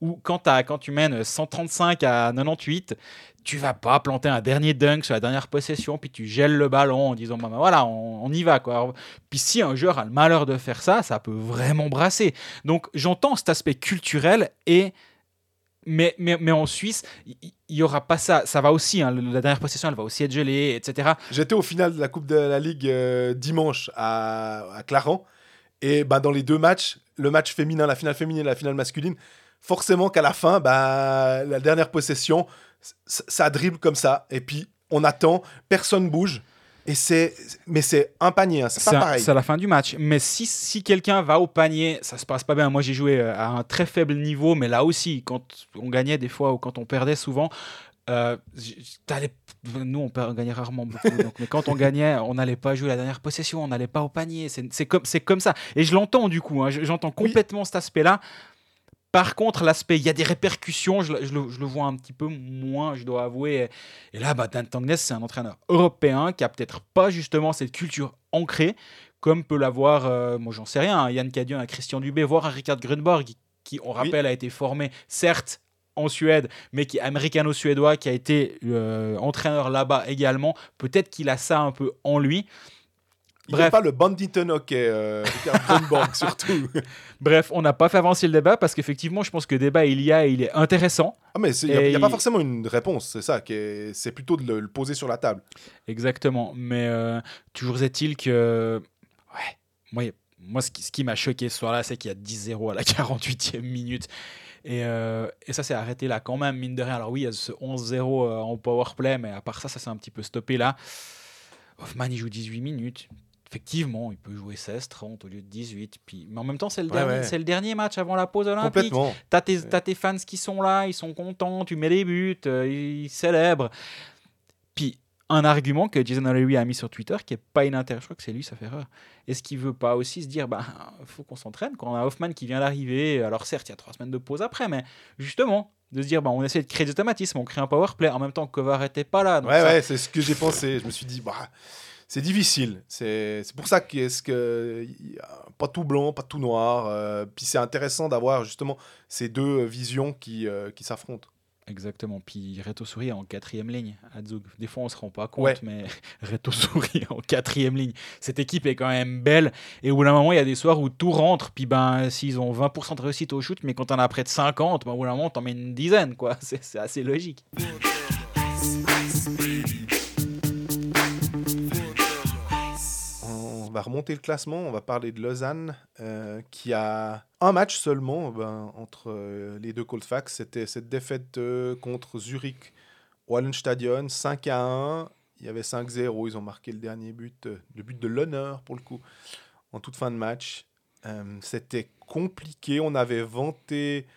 Speaker 3: où quand, tu mènes 135 à 98, tu vas pas planter un dernier dunk sur la dernière possession, puis tu gèles le ballon en disant bah, bah, voilà, on, y va. Quoi. Puis si un joueur a le malheur de faire ça, ça peut vraiment brasser. Donc j'entends cet aspect culturel et mais, mais, en Suisse, il il y, aura pas ça. Ça va aussi, hein, la dernière possession, elle va aussi être gelée, etc.
Speaker 2: J'étais au final de la Coupe de la Ligue euh, dimanche à, à. Et bah, dans les deux matchs, le match féminin, la finale féminine et la finale masculine, forcément qu'à la fin, bah, la dernière possession, ça dribble comme ça. Et puis, on attend, personne bouge. Et c'est, mais c'est un panier, hein, c'est pas pareil.
Speaker 3: c'est à la fin du match. Mais si, si quelqu'un va au panier, ça se passe pas bien. Moi, j'ai joué euh, à un très faible niveau, mais là aussi, quand on gagnait des fois ou quand on perdait souvent, euh, nous, on, gagnait rarement beaucoup. donc, mais quand on gagnait, on n'allait pas jouer la dernière possession, on n'allait pas au panier. C'est comme, comme ça. Et je l'entends du coup. hein, je- J'entends
Speaker 2: Oui.
Speaker 3: complètement cet aspect-là. Par contre, l'aspect, il y a des répercussions, je, le- je le, je le vois un petit peu moins, je dois avouer. Et là, bah, Dan Tangnes, c'est un entraîneur européen qui a peut-être pas justement cette culture ancrée, comme peut l'avoir, euh, moi j'en sais rien, un Yann Cadieux, un Christian Dubé, voire un Richard Grunborg, qui, on rappelle, a été formé, certes, en Suède, mais qui est américano-suédois, qui a été euh, entraîneur là-bas également. Peut-être qu'il a ça un peu en lui.
Speaker 2: Il
Speaker 3: Bref.
Speaker 2: pas le Banditon hockey, euh, surtout.
Speaker 3: Bref, on n'a pas fait avancer le débat parce qu'effectivement, je pense que débat il y a il est intéressant.
Speaker 2: Ah, mais il n'y a, pas forcément une réponse, c'est ça. C'est plutôt de le, le poser sur la table.
Speaker 3: Exactement. Mais euh, toujours est-il que. Ouais, moi, moi ce qui, ce qui m'a choqué ce soir-là, c'est qu'il y a 10-0 à la 48e minute. Et, euh, et ça s'est arrêté là quand même, mine de rien. Alors oui, il y a ce 11-0 euh, en powerplay, mais à part ça, ça s'est un petit peu stoppé là. Hoffman, il joue 18 minutes. Effectivement, il peut jouer 16-30 au lieu de 18. Puis... Mais en même temps, c'est le,
Speaker 2: Ouais,
Speaker 3: dernier,
Speaker 2: ouais.
Speaker 3: le dernier match avant la pause olympique. T'as tes, tes fans qui sont là, ils sont contents, tu mets les buts, euh, ils célèbrent. Puis, un argument que Jason O'Leary a mis sur Twitter qui est pas inintéressant, je crois que c'est lui, ça fait erreur. Est-ce qu'il veut pas aussi se dire, bah, faut qu'on s'entraîne quand on a Hoffman qui vient d'arriver, alors certes, il y a trois semaines de pause après, mais justement, de se dire, bah, on essaie de créer des automatismes, on crée un power play en même temps que Kovar était pas là. donc
Speaker 2: Ouais,
Speaker 3: ça-
Speaker 2: ouais, c'est ce que j'ai pensé. Je me suis dit, bah, c'est difficile. C'est c'est pour ça que est-ce que pas tout blanc, pas tout noir. euh, puis c'est intéressant d'avoir justement ces deux visions qui, euh, qui s'affrontent.
Speaker 3: Exactement. Puis Reto Souris en quatrième ligne à Zug. Des fois, on se rend pas compte,
Speaker 2: Ouais.
Speaker 3: mais Reto Souris en quatrième ligne. Cette équipe est quand même belle. Et au bout d'un moment, il y a des soirs où tout rentre. Puis ben, s'ils ont 20% de réussite au shoot, mais quand on a près de 50, ben, au bout d'un moment, t'en mets une dizaine. quoi. C'est assez logique.
Speaker 2: Va remonter le classement. On va parler de Lausanne euh, qui a un match seulement ben, entre euh, les deux Colfax. C'était cette défaite euh, contre Zurich Wallenstadion 5 à 1. Il y avait 5-0. Ils ont marqué le dernier but, euh, le but de l'honneur pour le coup, en toute fin de match. Euh, C'était compliqué. On avait vanté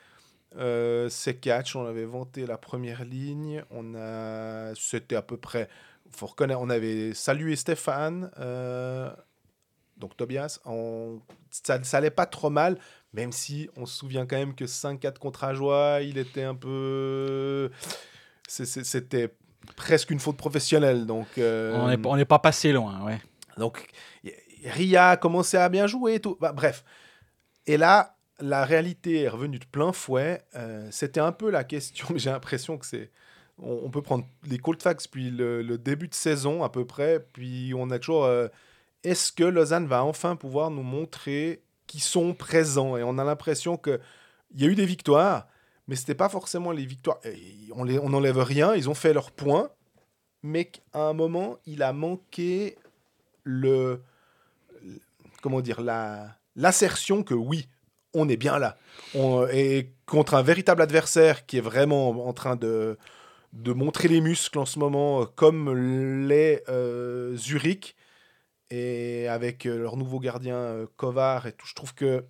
Speaker 2: euh, ces catchs, on avait vanté la première ligne. On a, c'était à peu près, faut reconnaître, on avait salué Stéphane, euh, donc Tobias. On, ça, ça allait pas trop mal, même si on se souvient quand même que 5-4 contre Ajoie, il était un peu, c'était presque une faute professionnelle. Donc, euh,
Speaker 3: On n'est pas- on n'est pas passé loin. Ouais.
Speaker 2: donc, Ria a commencé à bien jouer et tout. Bah, bref. Et là, la réalité est revenue de plein fouet. Euh, C'était un peu la question, mais j'ai l'impression que c'est. On, peut prendre les Colfax puis le, le début de saison à peu près, puis on a toujours. euh, Est-ce que Lausanne va enfin pouvoir nous montrer qu'ils sont présents? Et on a l'impression que il y a eu des victoires, mais c'était pas forcément les victoires. On les- n'enlève rien, ils ont fait leurs points, mais qu'à un moment, il a manqué le, comment dire la l'assertion que oui on est bien là on, et contre un véritable adversaire qui est vraiment en train de de montrer les muscles en ce moment comme l'est euh, Zurich et avec euh, leur nouveau gardien euh, Kovar et tout, je trouve que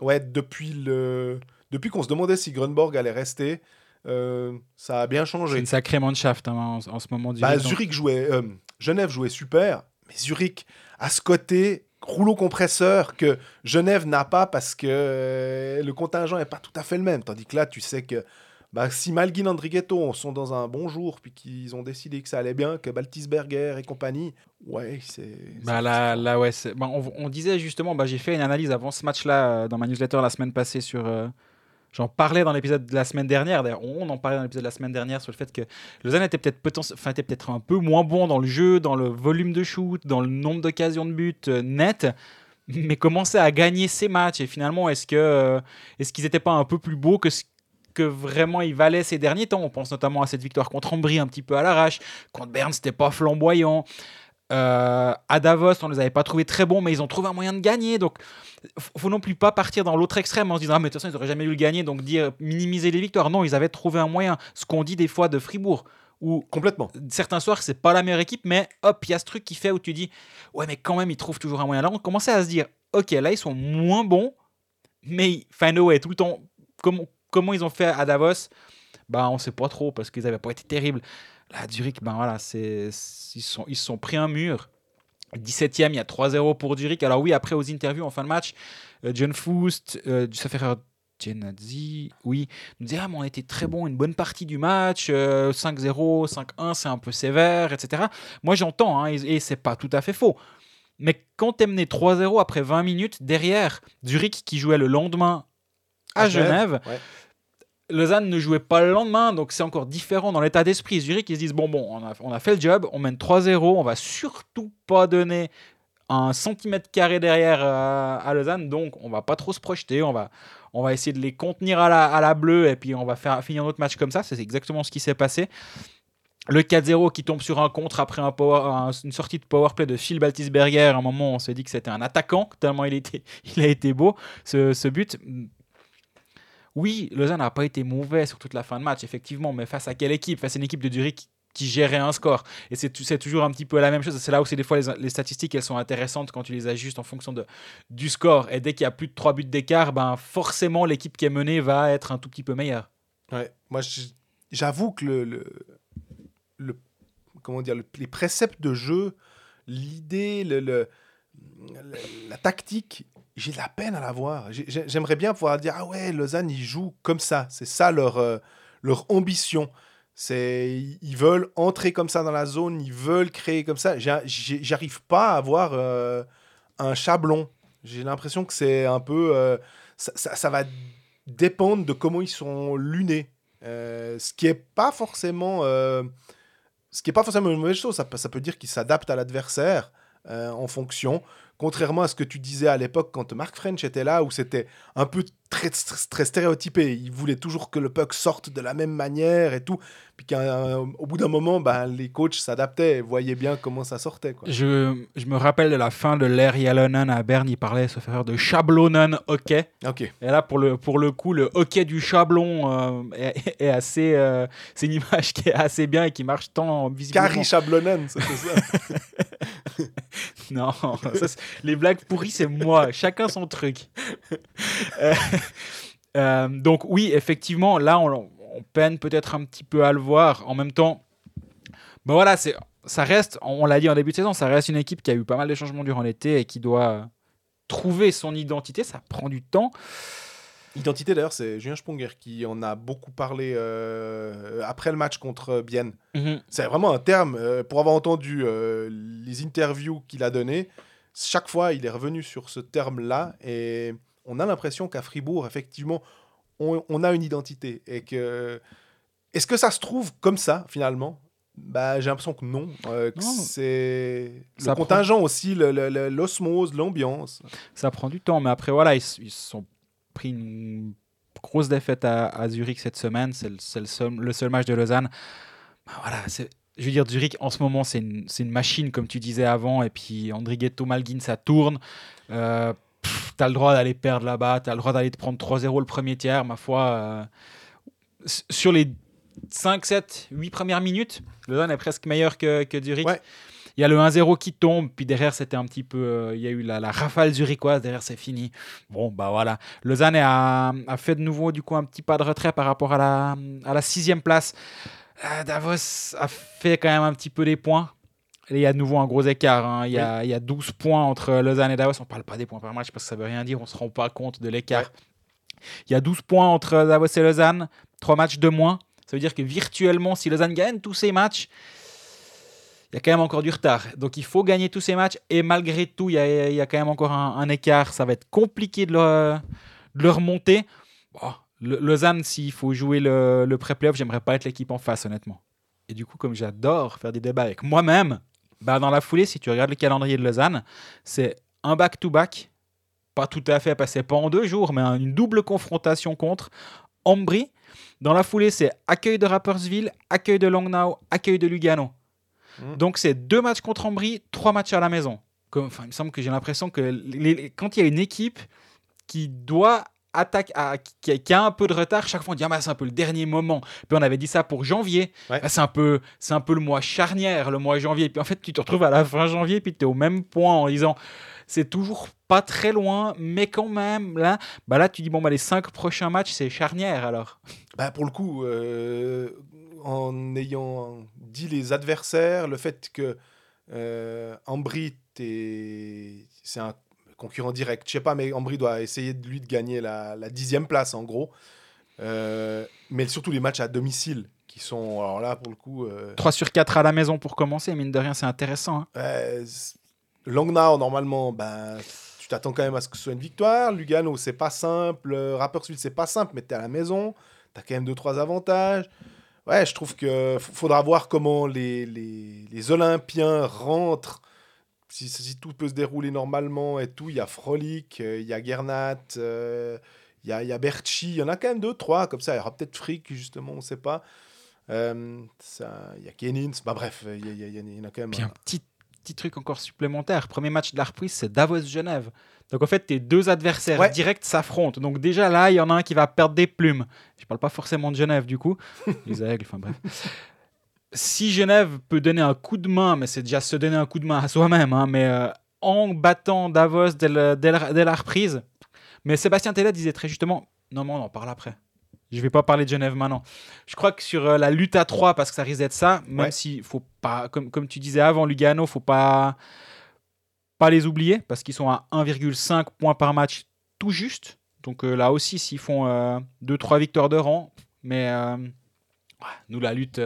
Speaker 2: ouais, depuis, le... depuis qu'on se demandait si Grunborg allait rester, euh, ça a bien
Speaker 3: C'est
Speaker 2: changé.
Speaker 3: une sacrée mannschaft hein, en, en ce moment.
Speaker 2: Bah,
Speaker 3: Zurich,
Speaker 2: jouait, euh, Genève jouait super, mais Zurich a ce côté rouleau compresseur que Genève n'a pas parce que euh, le contingent n'est pas tout à fait le même. Tandis que là, tu sais que bah, si Malguin Andrighetto sont dans un bon jour, puis qu'ils ont décidé que ça allait bien, que Baltisberger et compagnie, ouais, c'est.
Speaker 3: Bah là, là ouais, c'est- bah, on, on disait justement, bah, j'ai fait une analyse avant ce match-là euh, dans ma newsletter la semaine passée sur. euh, J'en parlais dans l'épisode de la semaine dernière. D'ailleurs, on en parlait dans l'épisode de la semaine dernière sur le fait que Lausanne était peut-être enfin, peut-être un peu moins bon dans le jeu, dans le volume de shoot, dans le nombre d'occasions de but euh, net, mais commençait à gagner ses matchs. Et finalement, est-ce que euh, est-ce qu'ils n'étaient pas un peu plus beaux que ce que vraiment ils valaient ces derniers temps On pense notamment à cette victoire contre Ambry un petit peu à l'arrache. Contre Berne, c'était pas flamboyant. Euh, à Davos, on les avait pas trouvés très bons, mais ils ont trouvé un moyen de gagner. Donc, faut non plus pas partir dans l'autre extrême en se disant ah mais de toute façon ils auraient jamais eu le gagner, donc dire minimiser les victoires. Non, ils avaient trouvé un moyen. Ce qu'on dit des fois de Fribourg, où
Speaker 2: Complètement.
Speaker 3: certains soirs c'est pas la meilleure équipe, mais hop il y a ce truc qui fait où tu dis ouais mais quand même ils trouvent toujours un moyen. Là on commençait à se dire ok là ils sont moins bons, mais find a way tout le temps. Comment comment ils ont fait à Davos bah on sait pas trop parce qu'ils avaient pas été terribles. Là, Zurich, ben voilà, ils se sont, pris un mur. 17e, il y a 3-0 pour Zurich. Alors oui, après aux interviews en fin de match, euh, John Foust, euh, Safer Genadzi, oui, nous disait ah, mais on était très bon une bonne partie du match, euh, 5-0, 5-1, c'est un peu sévère, etc. Moi j'entends, hein, et, et c'est pas tout à fait faux. Mais quand t'es mené 3-0 après 20 minutes, derrière Zurich qui jouait le lendemain à, Genève,
Speaker 2: ouais.
Speaker 3: Lausanne ne jouait pas le lendemain, donc c'est encore différent dans l'état d'esprit. Zurich, ils se disent bon, bon, on a, on a fait le job, on mène 3-0, on va surtout pas donner un centimètre carré derrière euh, à Lausanne, donc on va pas trop se projeter, on va, on va essayer de les contenir à la, à la bleue et puis on va faire finir notre match comme ça. C'est exactement ce qui s'est passé. Le 4-0 qui tombe sur un contre après un power- un- une sortie de powerplay de Phil Baltisberger. À un moment, on s'est dit que c'était un attaquant, tellement il, était, il a été beau, ce, ce but. Oui, Lausanne n'a pas été mauvais sur toute la fin de match, effectivement, mais face à quelle équipe? Face à une équipe de Zurich qui gérait un score. Et c'est tou- c'est toujours un petit peu la même chose. C'est là où c'est des fois les, statistiques, elles sont intéressantes quand tu les ajustes en fonction de, du score. Et dès qu'il y a plus de 3 buts d'écart, ben forcément l'équipe qui est menée va être un tout petit peu meilleure.
Speaker 2: Ouais. Moi, j'avoue que le, comment dire, le- les préceptes de jeu, l'idée, le- la tactique, j'ai de la peine à la voir. J'ai- j'ai- J'aimerais bien pouvoir dire ah ouais, Lausanne, ils jouent comme ça. C'est ça leur euh, leur ambition. Ils veulent entrer comme ça dans la zone, ils veulent créer comme ça. J'arrive pas à avoir euh, un chablon. J'ai l'impression que c'est un peu euh, ça, va dépendre de comment ils sont lunés. Ce qui est pas forcément ce qui est pas forcément une mauvaise chose. Ça, peut- dire qu'ils s'adaptent à l'adversaire en fonction. Contrairement à ce que tu disais à l'époque quand Mark French était là, où c'était un peu très, très stéréotypé. Il voulait toujours que le puck sorte de la même manière et tout. Puis qu'au bout d'un moment, ben, les coachs s'adaptaient et voyaient bien comment ça sortait. Quoi.
Speaker 3: Je, je me rappelle de la fin de l'ère Yalonen à Berne, il parlait, de Schablonen hockey.
Speaker 2: Ok.
Speaker 3: Et là, pour le, pour le coup, le hockey du Chablon euh, est, est assez. euh, c'est une image qui est assez bien et qui marche tant visiblement.
Speaker 2: Carrie Chablonen, c'était ça.
Speaker 3: Non, ça, les blagues pourries, c'est moi. Chacun son truc. Euh, euh, donc, oui, effectivement, là, on, on peine peut-être un petit peu à le voir. En même temps, ben voilà, c'est, ça reste, on l'a dit en début de saison, ça reste une équipe qui a eu pas mal de changements durant l'été et qui doit trouver son identité. Ça prend du temps.
Speaker 2: Identité d'ailleurs, c'est Julien Sponger qui en a beaucoup parlé euh, après le match contre Bienne. C'est vraiment un terme, euh, pour avoir entendu euh, les interviews qu'il a données, chaque fois il est revenu sur ce terme-là et on a l'impression qu'à Fribourg, effectivement, on, on a une identité. Et que. Est-ce que ça se trouve comme ça, finalement? Bah, J'ai l'impression que non. euh,
Speaker 3: Non.
Speaker 2: c'est le
Speaker 3: prend-
Speaker 2: contingent aussi, l'osmose, l'ambiance.
Speaker 3: Ça prend du temps, mais après, voilà, ils, ils se sont pris une grosse défaite à, à Zurich cette semaine. C'est le, c'est le seul, le seul match de Lausanne. Bah, voilà, c'est- je veux dire, Zurich, en ce moment, c'est une, machine, comme tu disais avant. Et puis, Andrighetto, Malguin, ça tourne. Euh, pff, t'as le droit d'aller perdre là-bas. T'as le droit d'aller te prendre 3-0 le premier tiers. Ma foi, euh, sur les 5, 7, 8 premières minutes, Lausanne est presque meilleur que, que Zurich.
Speaker 2: Ouais.
Speaker 3: il y a le 1-0 qui tombe, puis derrière c'était un petit peu, euh, il y a eu la, la rafale zurichoise, derrière c'est fini. Bon, bah voilà. Lausanne a, a fait de nouveau du coup un petit pas de retrait par rapport à la, à la sixième place. Euh, Davos a fait quand même un petit peu des points. Et il y a de nouveau un gros écart. hein. Il, y a, il y a 12 points entre Lausanne et Davos. On parle pas des points par match parce que ça veut rien dire. On se rend pas compte de l'écart. Il y a 12 points entre Davos et Lausanne. 3 matchs de moins. Ça veut dire que virtuellement, si Lausanne gagne tous ses matchs, il y a quand même encore du retard. Donc il faut gagner tous ces matchs. Et malgré tout, il y a, il y a quand même encore un, un écart. Ça va être compliqué de le, de le remonter. Bon, le- Lausanne, s'il faut jouer le, le pré-playoff, j'aimerais pas être l'équipe en face, honnêtement. Et du coup, comme j'adore faire des débats avec moi-même, bah dans la foulée, si tu regardes le calendrier de Lausanne, c'est un back-to-back, pas tout à fait, parce que pas en deux jours, mais une double confrontation contre Ambry. Dans la foulée, c'est accueil de Rappersville, accueil de Langnau, accueil de Lugano.
Speaker 2: Mhm.
Speaker 3: Donc c'est deux matchs contre Ambry, trois matchs à la maison. Comme, il me semble que j'ai l'impression que les- les- quand il y a une équipe qui doit attaquer, à- qui, a- qui a un peu de retard, chaque fois on dit ah, bah, c'est un peu le dernier moment. Puis on avait dit ça pour janvier.
Speaker 2: Ouais.
Speaker 3: Ah, c'est un peu, c'est un peu le mois charnière, le mois janvier. Puis en fait tu te retrouves à la fin janvier, puis tu es au même point en disant c'est toujours pas très loin, mais quand même là, bah là tu dis bon bah les cinq prochains matchs c'est charnière alors.
Speaker 2: Bah, pour le coup, euh, en ayant dit les adversaires, le fait que euh, Ambry, t'es- c'est un concurrent direct. Je sais pas, mais Ambry doit essayer de lui de gagner la, la dixième place, en gros. Euh, mais surtout les matchs à domicile, qui sont, alors là, pour le coup... euh,
Speaker 3: 3 sur 4 à la maison pour commencer, mine de rien c'est intéressant. hein.
Speaker 2: Euh, Langnau, normalement, ben, tu t'attends quand même à ce que ce soit une victoire. Lugano, c'est pas simple. Rapperswil, c'est pas simple, mais t'es à la maison. T'as quand même deux, trois avantages. Ouais, je trouve que faudra voir comment les, les, les Olympiens rentrent. Si, si tout peut se dérouler normalement et tout, il y a Frolic, euh, il y a Gernat, euh, il y a, il y a Berchi, il y en a quand même deux, trois, comme ça. Il y aura peut-être Frick, justement, on sait pas. Euh, ça- Il y a Kenins, bah bref, il y, a- il y il y en a quand même.
Speaker 3: Puis un
Speaker 2: un-
Speaker 3: petit, petit truc encore supplémentaire. Premier match de la reprise, c'est Davos-Genève. Donc en fait, tes deux adversaires
Speaker 2: Ouais.
Speaker 3: directs s'affrontent. Donc déjà là, il y en a un qui va perdre des plumes. Je parle pas forcément de Genève du coup. Les aigles, enfin bref. Si Genève peut donner un coup de main, mais c'est déjà se donner un coup de main à soi-même, hein, mais euh, en battant Davos dès, le- dès la, dès la reprise. Mais Sébastien Tellet disait très justement, non mais on en parle après. Je vais pas parler de Genève maintenant. Je crois que sur euh, la lutte à 3, parce que ça risque d'être ça, même
Speaker 2: Ouais.
Speaker 3: si faut pas, comme, comme tu disais avant, Lugano, faut pas, pas les oublier, parce qu'ils sont à 1,5 points par match tout juste. Donc euh, là aussi, s'ils font 2-3 victoires de rang, mais nous, la lutte,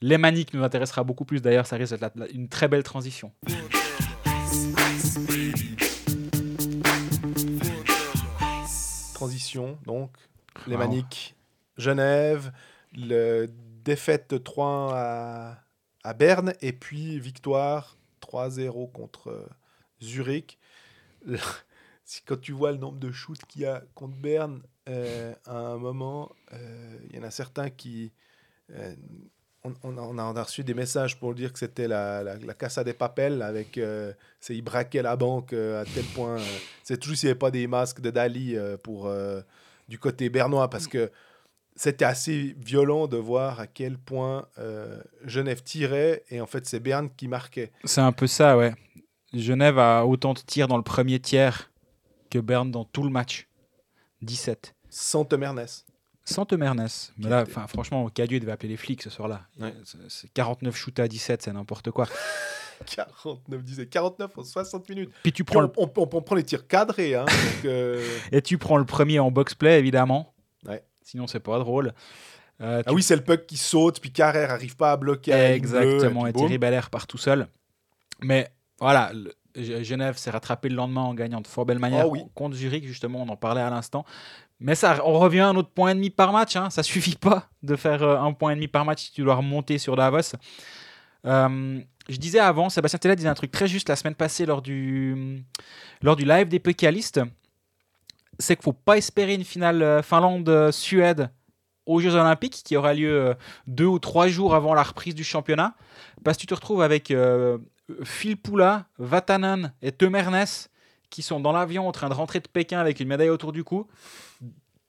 Speaker 3: les maniques nous intéressera beaucoup plus. D'ailleurs, ça risque d'être une très belle transition.
Speaker 2: transition, donc, les
Speaker 3: Ah.
Speaker 2: Maniques, Genève, le défaite de 3 à, à Berne, et puis victoire 3-0 contre euh, Zurich. Quand tu vois le nombre de shoots qu'il y a contre Berne, euh, à un moment, euh, il y en a certains qui... euh, on, on a, on reçu des messages pour dire que c'était la, la, la Casa des Papel avec euh, c'est ils braquaient la banque euh, à tel point euh, c'est toujours s'il n'y avait pas des masques de Dali pour du côté bernois parce que c'était assez violent de voir à quel point Genève tirait et en fait c'est Berne qui marquait.
Speaker 3: C'est un peu ça, ouais. Genève a autant de tirs dans le premier tiers que Berne dans tout le match. 17.
Speaker 2: Sans Temernes.
Speaker 3: Sans te Mernès. Mais là, enfin, franchement, Cadieux devait appeler les flics ce soir-là.
Speaker 2: Ouais.
Speaker 3: C'est- c'est 49 shoots à 17, c'est n'importe quoi.
Speaker 2: 49, disait 49 en 60 minutes.
Speaker 3: Puis tu
Speaker 2: Puis
Speaker 3: prends
Speaker 2: on,
Speaker 3: le...
Speaker 2: on- on- on prend les tirs cadrés. Hein, donc, euh,
Speaker 3: Et tu prends le premier en box-play, évidemment.
Speaker 2: Ouais.
Speaker 3: Sinon, c'est pas drôle. Euh,
Speaker 2: Ah oui, c'est le puck qui saute, puis Carrère arrive pas à bloquer.
Speaker 3: Exactement, et
Speaker 2: boum.
Speaker 3: Thierry Belair part tout seul. Mais voilà, le- Genève s'est rattrapé le lendemain en gagnant de fort belle manière
Speaker 2: Oh oui.
Speaker 3: contre Zurich, justement, on en parlait à l'instant. Mais ça, on revient à un autre point et demi par match. Hein. Ça suffit pas de faire euh, un point et demi par match si tu dois remonter sur Davos. Euh, je disais avant, Sébastien Tellet disait un truc très juste la semaine passée lors du, lors du live des Pécalistes. C'est qu'il faut pas espérer une finale euh, Finlande-Suède aux Jeux Olympiques qui aura lieu euh, deux ou trois jours avant la reprise du championnat. Parce que tu te retrouves avec Phil Poula, Vatanen et Temernes qui sont dans l'avion en train de rentrer de Pékin avec une médaille autour du cou.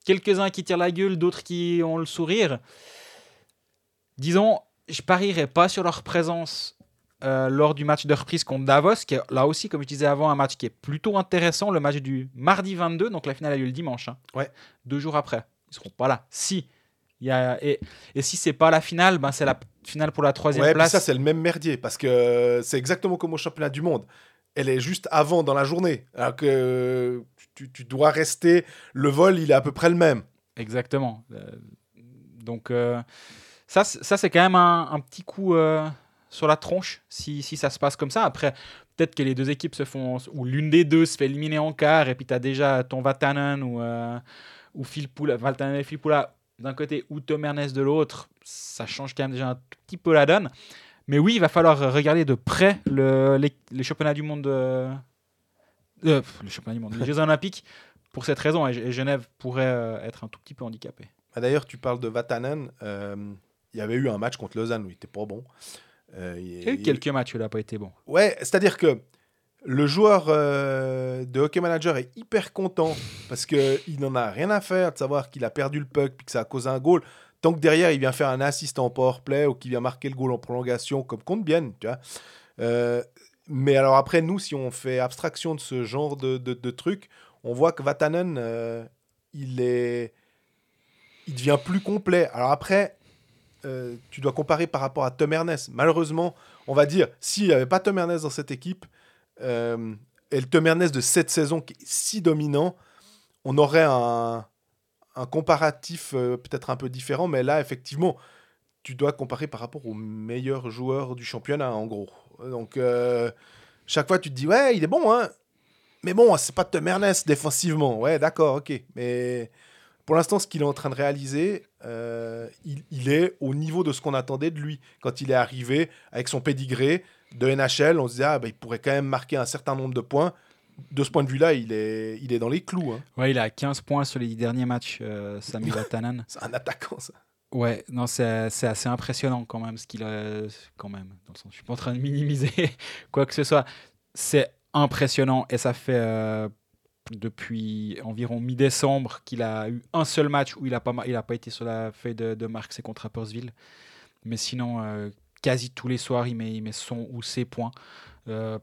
Speaker 3: Quelques-uns qui tirent la gueule, d'autres qui ont le sourire. Disons, je parierais pas sur leur présence euh, lors du match de reprise contre Davos, qui est là aussi, comme je disais avant, un match qui est plutôt intéressant, le match du mardi 22, donc la finale a lieu le dimanche. hein.
Speaker 2: Ouais.
Speaker 3: Deux jours après. Ils seront pas là. Si. Il y a, et, et si c'est pas la finale, ben c'est la finale pour la troisième
Speaker 2: Ouais,
Speaker 3: place.
Speaker 2: ça, c'est le même merdier parce que c'est exactement comme au championnat du monde. Elle est juste avant dans la journée. Alors que tu, dois rester. Le vol, il est à peu près le même.
Speaker 3: Exactement. Euh, donc, euh, ça, c'est quand même un, petit coup euh, sur la tronche si, ça se passe comme ça. Après, peut-être que les deux équipes se font. ou l'une des deux se fait éliminer en quart, et puis tu as déjà ton Vatanen ou, euh, ou Vatanen et Phil Poula d'un côté ou Tom Ernest de l'autre. Ça change quand même déjà un petit peu la donne. Mais oui, il va falloir regarder de près le, les, les championnats du monde. euh, euh, les championnats du monde, les Jeux Olympiques. Pour cette raison, et, et Genève pourrait euh, être un tout petit peu handicapé.
Speaker 2: Ah, D'ailleurs, tu parles de Vatanen. il y avait eu un match contre Lausanne où il était pas bon. Il-
Speaker 3: Il y a eu
Speaker 2: il-
Speaker 3: quelques matchs où il n'a pas été bon.
Speaker 2: Ouais, c'est-à-dire que le joueur euh, de hockey manager est hyper content parce qu'il n'en a rien à faire de savoir qu'il a perdu le puck puis que ça a causé un goal. Tant que derrière, il vient faire un assist en power play ou qu'il vient marquer le goal en prolongation, comme compte bien, tu vois. Euh, mais alors après, nous, si on fait abstraction de ce genre de, trucs, on voit que Vatanen, euh, il est, il devient plus complet. Alors après, euh, tu dois comparer par rapport à Tom Ernest. Malheureusement, on va dire, s'il n'y avait pas Tom Ernest dans cette équipe, et le Tom Ernest de cette saison qui est si dominant, on aurait un, un comparatif euh, peut-être un peu différent, mais là, effectivement, tu dois comparer par rapport aux meilleurs joueurs du championnat, en gros. Donc, euh, chaque fois, tu te dis, ouais, il est bon, hein. Mais bon, c'est pas Tom Ernest défensivement. Ouais, d'accord, ok. Mais pour l'instant, ce qu'il est en train de réaliser, euh, il, est au niveau de ce qu'on attendait de lui. Quand il est arrivé avec son pédigré de NHL, on se disait, ah, bah, il pourrait quand même marquer un certain nombre de points. De ce point de vue-là, il est, il est dans les clous. hein.
Speaker 3: Ouais, il a 15 points sur les 10 derniers matchs, euh, Sami Vatanen.
Speaker 2: C'est un attaquant, ça.
Speaker 3: Ouais, non, c'est c'est assez impressionnant quand même ce qu'il a. Quand même, dans le sens, je suis pas en train de minimiser quoi que ce soit. C'est impressionnant et ça fait euh, depuis environ mi-décembre qu'il a eu un seul match où il a pas, ma- il a pas été sur la feuille de, de marque, c'est contre Rapperswil. Mais sinon, euh, quasi tous les soirs, il met, il met son ou ses points. Euh,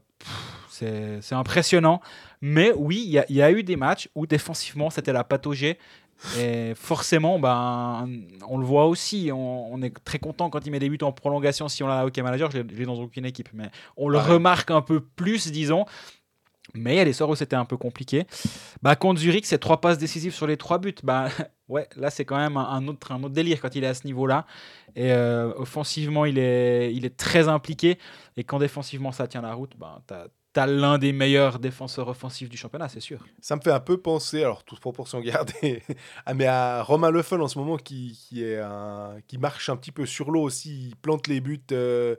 Speaker 3: c'est impressionnant. Mais oui, il y, a- il y a eu des matchs où défensivement, c'était la pataugée. Et forcément, ben, on le voit aussi. On, on est très content quand il met des buts en prolongation. Si on l'a hockey manager, je l'ai- dans aucune équipe. Mais on le
Speaker 2: Ouais.
Speaker 3: remarque un peu plus, disons. Mais il y a des soirs où c'était un peu compliqué. Bah, contre Zurich, c'est trois passes décisives sur les trois buts. Bah, ouais, là, c'est quand même un, autre, un autre délire quand il est à ce niveau-là. Et euh, offensivement, il est, il est très impliqué. Et quand défensivement, ça tient la route, bah, tu as, l'un des meilleurs défenseurs offensifs du championnat, c'est sûr.
Speaker 2: Ça me fait un peu penser, alors toute proportion gardée, à, mais à Romain Leffel en ce moment qui, qui, est qui marche un petit peu sur l'eau aussi. Il plante les buts euh,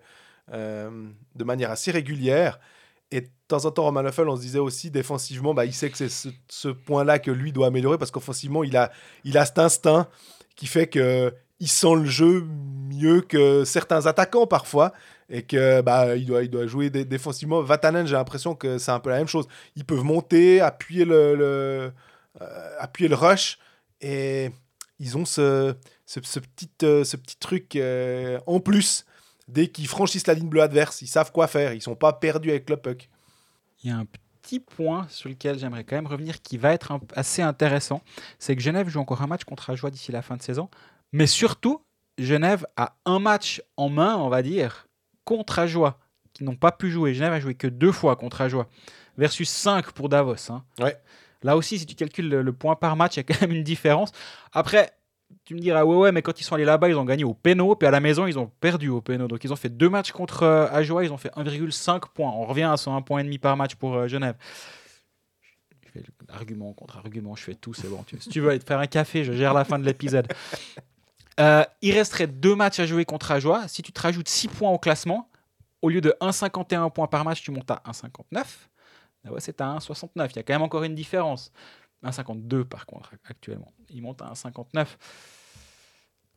Speaker 2: euh, de manière assez régulière. Et de temps en temps, Romain Leffel, on se disait aussi défensivement, bah, il sait que c'est ce, point-là que lui doit améliorer parce qu'offensivement, il a, il a cet instinct qui fait que il sent le jeu mieux que certains attaquants parfois. Et que bah il doit il doit jouer dé- défensivement. Vatanen j'ai l'impression que c'est un peu la même chose. Ils peuvent monter appuyer le, euh, appuyer le rush. Et ils ont ce ce, ce petit euh, ce petit truc euh, en plus dès qu'ils franchissent la ligne bleue adverse ils savent quoi faire ils sont pas perdus avec le puck
Speaker 3: Il y a un petit point sur lequel j'aimerais quand même revenir qui va être assez intéressant. C'est que Genève joue encore un match contre Ajoie d'ici la fin de saison. Mais surtout, Genève a un match en main, on va dire, contre Ajoie, qui n'ont pas pu jouer. Genève a joué que deux fois contre Ajoie, versus 5 pour Davos. hein.
Speaker 2: Ouais.
Speaker 3: Là aussi, si tu calcules le, le point par match, il y a quand même une différence. Après, tu me diras, ouais, ouais, mais quand ils sont allés là-bas, ils ont gagné au péno, puis à la maison, ils ont perdu au péno. Donc, ils ont fait deux matchs contre euh, Ajoie, ils ont fait 1,5 points. On revient à 101 points et demi par match pour euh, Genève. Argument contre argument, je fais tout, c'est bon. Si tu veux aller te faire un café, je gère la fin de l'épisode. Euh, il resterait deux matchs à jouer contre Ajoie. Si tu te rajoutes 6 points au classement, au lieu de 1,51 points par match, tu montes à 1,59. Ah ouais, c'est à 1,69. Il y a quand même encore une différence. 1,52 par contre actuellement. Il monte à 1,59.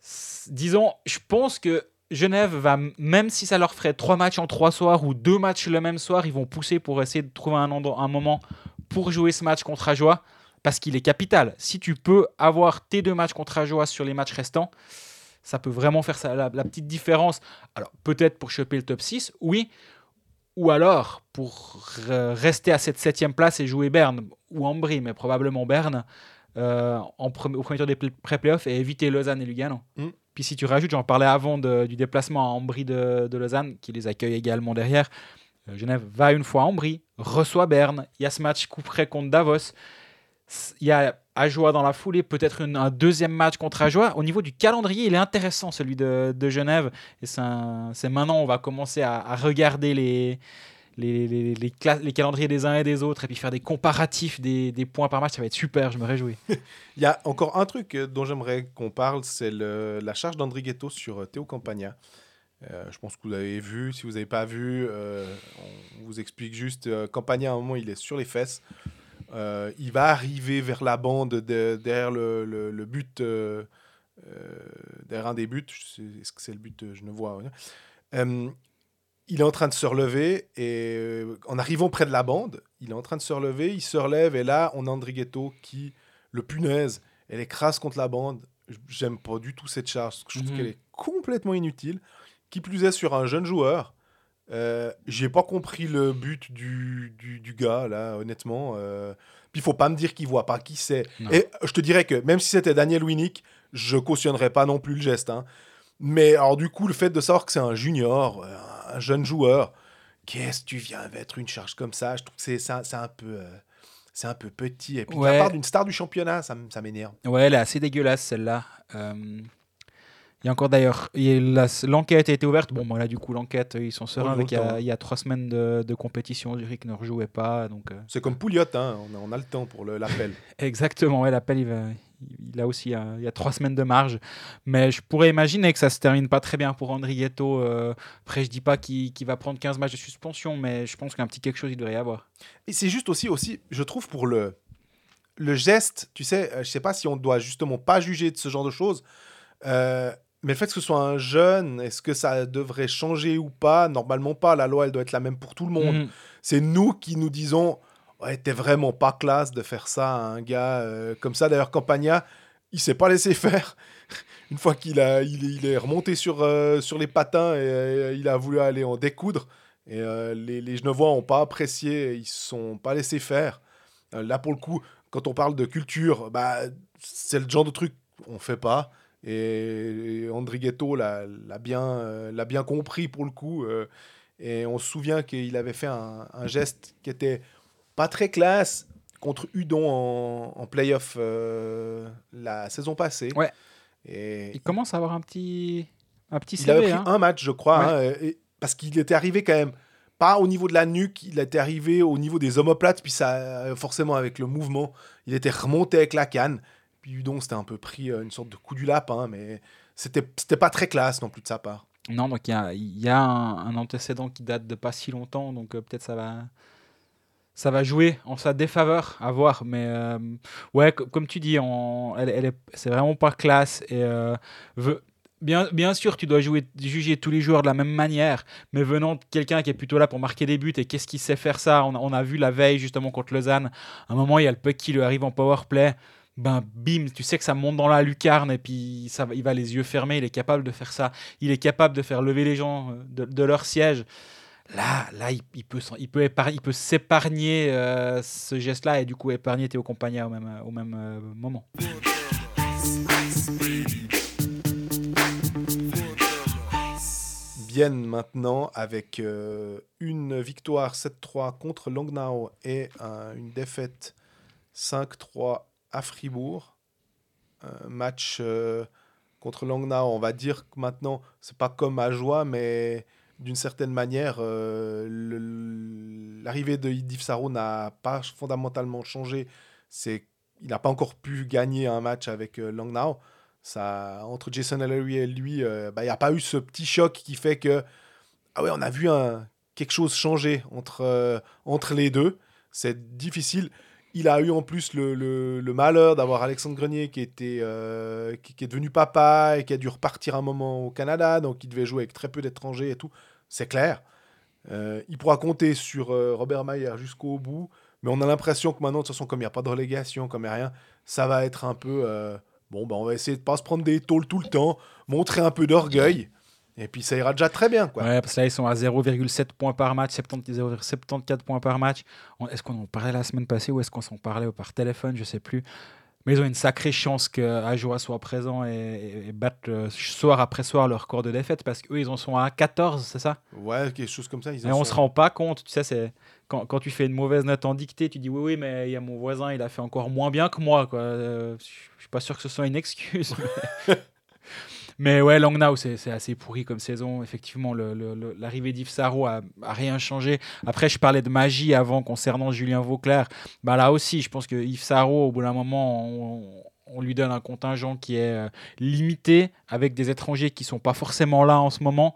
Speaker 3: S- Disons, je pense que Genève va, même si ça leur ferait trois matchs en trois soirs ou deux matchs le même soir, ils vont pousser pour essayer de trouver un, endroit- un moment pour jouer ce match contre Ajoie parce qu'il est capital. Si tu peux avoir tes deux matchs contre Ajoie sur les matchs restants, ça peut vraiment faire la, petite différence. Alors, peut-être pour choper le top 6, oui. Ou alors, pour euh, rester à cette septième place et jouer Berne ou Ambry, mais probablement Berne, en pre- au premier tour des pl- pré-playoffs et éviter Lausanne et Lugano.
Speaker 2: Mm.
Speaker 3: Puis si tu rajoutes, j'en parlais avant de- du déplacement à Ambry de, de Lausanne, qui les accueille également derrière. euh, Genève va une fois à Ambry, reçoit Berne. Il y a ce match coup près contre Davos. Il y a Ajoie dans la foulée, peut-être un deuxième match contre Ajoie. Au niveau du calendrier, il est intéressant celui de, de Genève. Et c'est maintenant on va commencer à, à regarder les, les, les, les calendriers des uns et des autres et puis faire des comparatifs des, des points par match. Ça va être super, je me réjouis.
Speaker 2: Il y a encore un truc euh, dont j'aimerais qu'on parle, c'est la charge d'Andrighetto sur euh, Théo Campagna. Euh, je pense que vous avez vu. Si vous n'avez pas vu, on vous explique juste. Campagna, à un moment, il est sur les fesses. Il va arriver vers la bande de- derrière le, le- le but, derrière un des buts. Est-ce que c'est le but? Je ne vois rien. Euh, il est en train de se relever et euh, en arrivant près de la bande, il est en train de se relever, il se relève et là, on a Andrighetto qui le punaise, elle écrase contre la bande. J'aime pas du tout cette charge, je trouve
Speaker 3: Mhm.
Speaker 2: qu'elle est complètement inutile. Qui plus est sur un jeune joueur. Euh, J'ai pas compris le but du, du, du gars, là, honnêtement. Euh, puis faut pas me dire qu'il voit pas qui c'est. Et je te dirais que même si c'était Daniel Winnick, je cautionnerais pas non plus le geste. hein. Mais alors, du coup, le fait de savoir que c'est un junior, euh, un jeune joueur, qu'est-ce que tu viens mettre une charge comme ça? Je trouve que c'est un, peu. euh, c'est un peu petit. Et puis, de
Speaker 3: Ouais.
Speaker 2: la part d'une star du championnat, ça, m'énerve.
Speaker 3: Ouais, elle est assez dégueulasse celle-là. Euh, Il y a encore d'ailleurs, l'enquête a été ouverte. Bon, voilà, du coup, l'enquête, ils sont sereins avec il y, a,
Speaker 2: longtemps.
Speaker 3: il y a trois semaines de, de compétition. Zurich ne rejouait pas. Donc, euh,
Speaker 2: C'est comme Pouliot, hein, on, a, on a le temps pour l'appel.
Speaker 3: Exactement, ouais, l'appel, il, va- il a aussi euh, il y a trois semaines de marge. Mais je pourrais imaginer que ça se termine pas très bien pour Andrietto. Euh, après, je dis pas qu'il va prendre 15 matchs de suspension, mais je pense qu'un petit quelque chose, il devrait y avoir.
Speaker 2: Et c'est juste aussi, aussi, je trouve, pour le, le geste, tu sais, euh, je sais pas si on doit justement pas juger de ce genre de choses, euh, mais le fait que ce soit un jeune, est-ce que ça devrait changer ou pas? Normalement pas, la loi, elle doit être la même pour tout le monde.
Speaker 3: Mhm.
Speaker 2: C'est nous qui nous disons, ouais, vraiment pas classe de faire ça à un gars euh, comme ça. D'ailleurs, Campagna, il s'est pas laissé faire. Une fois qu'il a, il, est- remonté sur, euh, sur les patins et euh, il a voulu aller en découdre. Et les, les Genevois n'ont pas apprécié, ils se sont pas laissés faire. Là, pour le coup, quand on parle de culture, bah, c'est le genre de truc on fait pas. Et, et Andrighetto l'a bien, l'a bien compris pour le coup. et on se souvient qu'il avait fait un geste qui était pas très classe contre Udon en, en playoff euh, la saison passée.
Speaker 3: Ouais.
Speaker 2: Et
Speaker 3: Il commence à avoir un petit, un petit
Speaker 2: il avait pris
Speaker 3: hein.
Speaker 2: un match, je crois,
Speaker 3: Ouais.
Speaker 2: hein, et- parce qu'il était arrivé quand même pas au niveau de la nuque, il était arrivé au niveau des omoplates, puis ça, euh, forcément avec le mouvement, il était remonté avec la canne. Puis Udon, c'était un peu pris euh, une sorte de coup du lapin, mais c'était c'était pas très classe non plus de sa part.
Speaker 3: Non, donc il y a, y a un, un antécédent qui date de pas si longtemps, donc euh, peut-être ça va, ça va jouer en sa défaveur, à voir. Mais euh, ouais, co- comme tu dis, c'est vraiment pas classe. Et euh, bien, sûr, tu dois juger tous les joueurs de la même manière, mais venant de quelqu'un qui est plutôt là pour marquer des buts et qu'est-ce qui sait faire ça on, a- vu la veille justement contre Lausanne. À un moment, il y a le puck qui lui arrive en power play. Ben bim, tu sais que ça monte dans la lucarne et puis ça, il va les yeux fermés, il est capable de faire ça il est capable de faire lever les gens euh, de, de leur siège. Là, là il, peut, il peut, s'épargner euh, ce geste-là et du coup épargner Théo Compagna au même, euh, euh, moment.
Speaker 2: Bienne maintenant avec une victoire 7-3 contre Langnau et une défaite 5-3 à Fribourg. Match contre Langnau, on va dire que maintenant, c'est pas comme à joie, mais d'une certaine manière, euh, l'arrivée de Yves Saro n'a pas fondamentalement changé. C'est, il n'a pas encore pu gagner un match avec euh, Langnau. Ça, entre Jason Ellery et lui, euh, bah, il n'y a pas eu ce petit choc qui fait que ah ouais, on a vu un, quelque chose changer entre, euh, entre les deux. C'est difficile. Il a eu en plus le, malheur d'avoir Alexandre Grenier qui, était, qui est devenu papa et qui a dû repartir un moment au Canada, donc il devait jouer avec très peu d'étrangers et tout. C'est clair. Euh, il pourra compter sur euh, Robert Mayer jusqu'au bout, mais on a l'impression que maintenant, de toute façon, comme il n'y a pas de relégation, comme il n'y a rien, ça va être un peu euh, Bon, ben, on va essayer de pas se prendre des tôles tout le temps, montrer un peu d'orgueil. Et puis ça ira déjà très bien. Quoi.
Speaker 3: Ouais, parce que là, ils sont à 0,7 points par match, 70 74 points par match. Est-ce qu'on en parlait la semaine passée ou est-ce qu'on s'en parlait par téléphone Je sais plus. Mais ils ont une sacrée chance que Ajoa soit présent et, batte euh, soir après soir leur record de défaite parce qu'eux, ils en sont à 14, c'est ça?
Speaker 2: Ouais, quelque chose comme ça. Ils en
Speaker 3: Et on
Speaker 2: sont-
Speaker 3: se rend pas compte, tu sais, c'est quand, quand tu fais une mauvaise note en dictée, tu dis oui, oui, mais il y a mon voisin, il a fait encore moins bien que moi. Quoi. Euh, je suis pas sûr que ce soit une excuse. mais- Mais ouais, Langnau, c'est c'est assez pourri comme saison. Effectivement, l'arrivée d'Yves Sarro a, a rien changé. Après, je parlais de magie avant concernant Julien Vauclair. Bah, là aussi, je pense que Yves Sarro, au bout d'un moment, on, on lui donne un contingent qui est euh, limité avec des étrangers qui sont pas forcément là en ce moment.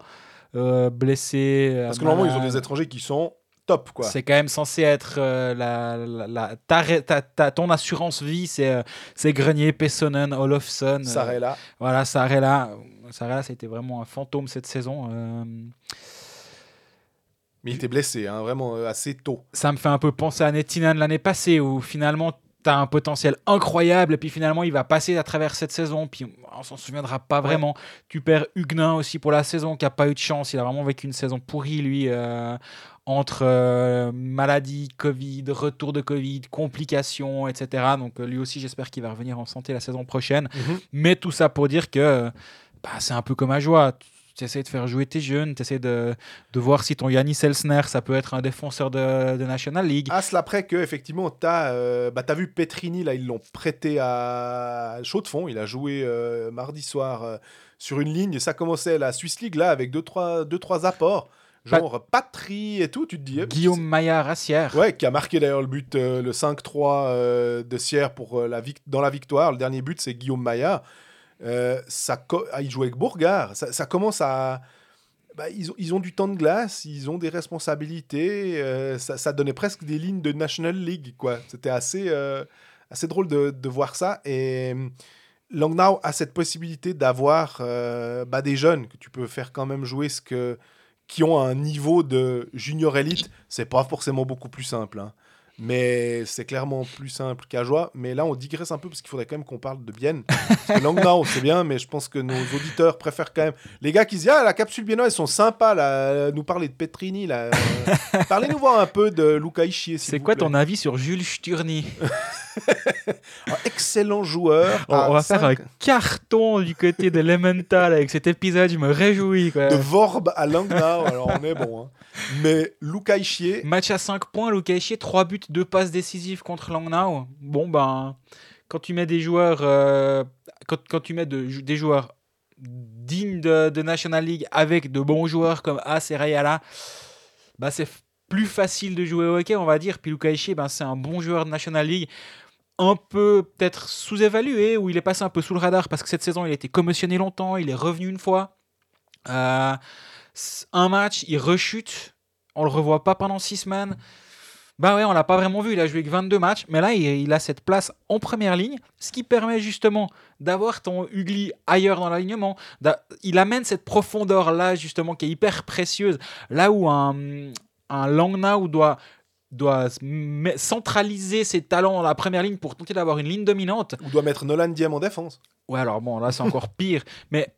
Speaker 3: euh, blessés.
Speaker 2: Parce que normalement, ils ont des étrangers qui sont top. Quoi.
Speaker 3: C'est quand même censé être euh, la, la- la- ta, ta- ta- ton assurance vie, c'est euh, c'est Grenier, Pessonen, Olofsson. euh,
Speaker 2: Sarella.
Speaker 3: voilà, Sarella. Sarella, c'était vraiment un fantôme cette saison. euh,
Speaker 2: Mais il était blessé, hein, vraiment euh, assez tôt.
Speaker 3: ça me fait un peu penser à Nettinen l'année passée, où finalement, tu as un potentiel incroyable, et puis finalement, il va passer à travers cette saison, puis on s'en souviendra pas vraiment. Tu perds Huguenin aussi pour la saison, qui a pas eu de chance. Il a vraiment vécu une saison pourrie, lui, euh, entre euh, maladie, Covid, retour de Covid, complications, etc. Donc, euh, lui aussi, j'espère qu'il va revenir en santé la saison prochaine.
Speaker 2: Mhm.
Speaker 3: Mais tout ça pour dire que euh, bah, c'est un peu comme à joie. Tu essaies de faire jouer tes jeunes, tu essaies de, de voir si ton Yannis Elsner, ça peut être un défenseur de, de National League.
Speaker 2: Ah, cela après que, effectivement, tu as, bah, vu Petrini, là, ils l'ont prêté à Chaux-de-Fonds. Il a joué euh, mardi soir euh, sur une ligne. Ça commençait la Swiss League, là, avec deux, trois, deux, trois apports. Genre Patry et tout, tu te dis. eh,
Speaker 3: Guillaume Maillard Rassière.
Speaker 2: Ouais, qui a marqué d'ailleurs le but, euh, le 5-3 euh, de Sierre pour, euh, la dans la victoire. Le dernier but, c'est Guillaume Maillard. Ça ah, il joue avec Bourgard. Ça, ça commence à. bah, ils, ont, ils ont du temps de glace, ils ont des responsabilités. ça, ça donnait presque des lignes de National League. quoi. C'était assez, assez drôle de, de voir ça. Et Langnau a cette possibilité d'avoir bah, des jeunes que tu peux faire quand même jouer ce que, qui ont un niveau de junior élite. C'est pas forcément beaucoup plus simple. hein. Mais c'est clairement plus simple qu'à joie. Mais là, on digresse un peu parce qu'il faudrait quand même qu'on parle de Bienne. Parce que Langnau, c'est bien, mais je pense que nos auditeurs préfèrent quand même. Les gars qui se disent Ah, la capsule biennoise, ils sont sympas, là. Nous parler de Petrini, là. Euh, Parlez-nous voir un peu de Luca Ischier. s'il
Speaker 3: C'est quoi
Speaker 2: plaît.
Speaker 3: ton avis sur Jules Sturny?
Speaker 2: Excellent joueur.
Speaker 3: on, on va faire un carton du côté de Lemental avec cet épisode, je me réjouis. Quoi.
Speaker 2: De Vorb à Langnau, alors on est bon. hein. Mais Luca Ischier,
Speaker 3: Match à 5 points, Luca Ischier, 3 buts, 2 passes décisives contre Langnau. Bon, ben, quand tu mets des joueurs, euh, quand, tu mets de- des joueurs dignes de, National League avec de bons joueurs comme As et Rayala, bah, c'est plus facile de jouer au hockey, on va dire. Puis Luca Ischier, ben, c'est un bon joueur de National League. Un peu peut-être sous-évalué, où il est passé un peu sous le radar parce que cette saison il a été commotionné longtemps, il est revenu une fois. Euh, un match, il rechute, on le revoit pas pendant six semaines. Bah ouais, on l'a pas vraiment vu, il a joué que 22 matchs, mais là il, il a cette place en première ligne, ce qui permet justement d'avoir ton Ugly ailleurs dans l'alignement. Il amène cette profondeur là justement qui est hyper précieuse, là où un, un Langnau doit doit centraliser ses talents dans la première ligne pour tenter d'avoir une ligne dominante.
Speaker 2: on doit mettre Nolan Diem en défense.
Speaker 3: Ouais, alors bon, là c'est encore pire. Mais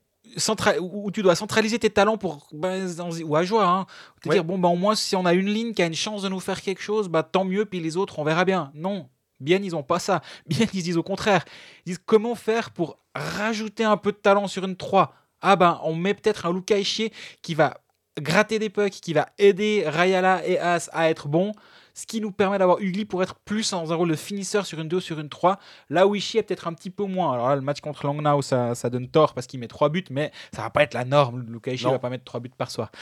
Speaker 3: où où tu dois centraliser tes talents pour ben, dans- ou à joie, hein, te
Speaker 2: Ouais.
Speaker 3: dire bon bah au moins si on a une ligne qui a une chance de nous faire quelque chose, bah tant mieux. Puis les autres, on verra bien. Non, bien ils ont pas ça. Bien ils disent au contraire. Ils disent comment faire pour rajouter un peu de talent sur une 3 Ah ben on met peut-être un Luca Ischier qui va gratter des pucks, qui va aider Rayala et As à être bons. Ce qui nous permet d'avoir Ugly pour être plus dans un rôle de finisseur sur une 2 sur une 3. Là où Ishii est peut-être un petit peu moins. Alors là, le match contre Langnau, ça, ça donne tort parce qu'il met 3 buts, mais ça va pas être la norme. Luka Ishii va pas mettre 3 buts par soir.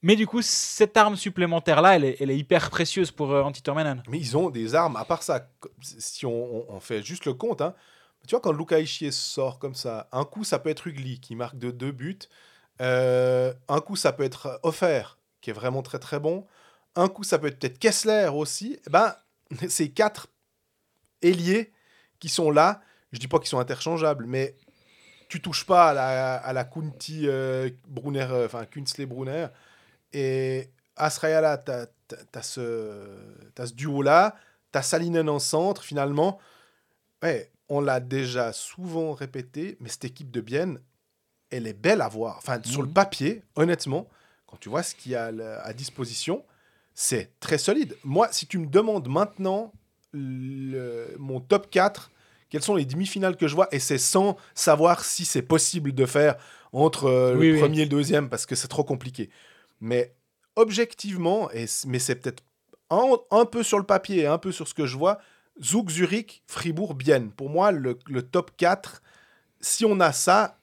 Speaker 3: Mais du coup, cette arme supplémentaire-là, elle est, elle est hyper précieuse pour euh, Tormenan.
Speaker 2: Mais ils ont des armes, à part ça, si on, on- on fait juste le compte, hein, tu vois, quand Luca Ischier sort comme ça, un coup, ça peut être Ugly qui marque de deux buts. Euh, un coup, ça peut être offert, qui est vraiment très très bon. Un coup, ça peut être peut-être Kessler aussi. Eh ben, ces quatre ailiers qui sont là, je dis pas qu'ils sont interchangeables, mais tu touches pas à la, à la Kunti euh, Brunner, euh, enfin Kunsley Brunner. Et Asrayala, tu as, ce, duo-là, tu as Salinen en centre, finalement. Ouais, on l'a déjà souvent répété, mais cette équipe de Bienne, elle est belle à voir. Enfin, sur le
Speaker 3: Mhm.
Speaker 2: papier, honnêtement, quand tu vois ce qu'il y a à à disposition, c'est très solide. Moi, si tu me demandes maintenant le- mon top 4, quelles sont les demi-finales que je vois, et c'est sans savoir si c'est possible de faire entre euh,
Speaker 3: Oui,
Speaker 2: le
Speaker 3: oui.
Speaker 2: premier et le deuxième, parce que c'est trop compliqué. Mais objectivement, et, mais c'est peut-être un, un peu sur le papier et un peu sur ce que je vois, Zug, Zurich, Fribourg, Bienne. Pour moi, le, le top 4, si on a ça,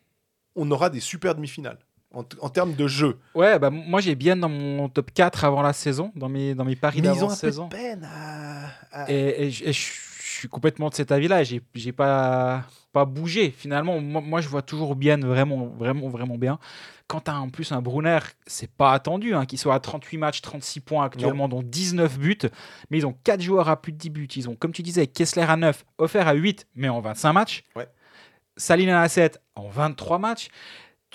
Speaker 2: on aura des super demi-finales en, en termes de jeu.
Speaker 3: Ouais, bah, moi j'ai bien dans mon top 4 avant la saison, dans mes, dans mes paris
Speaker 2: ont un peu de peine à... à-
Speaker 3: Et, et je et je suis complètement de cet avis-là. J'ai j'ai pas, pas bougé. Finalement, moi, moi, je vois toujours bien, vraiment, vraiment, vraiment bien. Quand tu as en plus un Brunner, c'est pas attendu hein, qu'il soit à 38 matchs, 36 points actuellement, dont 19 buts. Mais ils ont 4 joueurs à plus de 10 buts. Ils ont, comme tu disais, Kessler à 9, Offert à 8, mais en 25 matchs.
Speaker 2: Ouais.
Speaker 3: Salina à 7, en 23 matchs.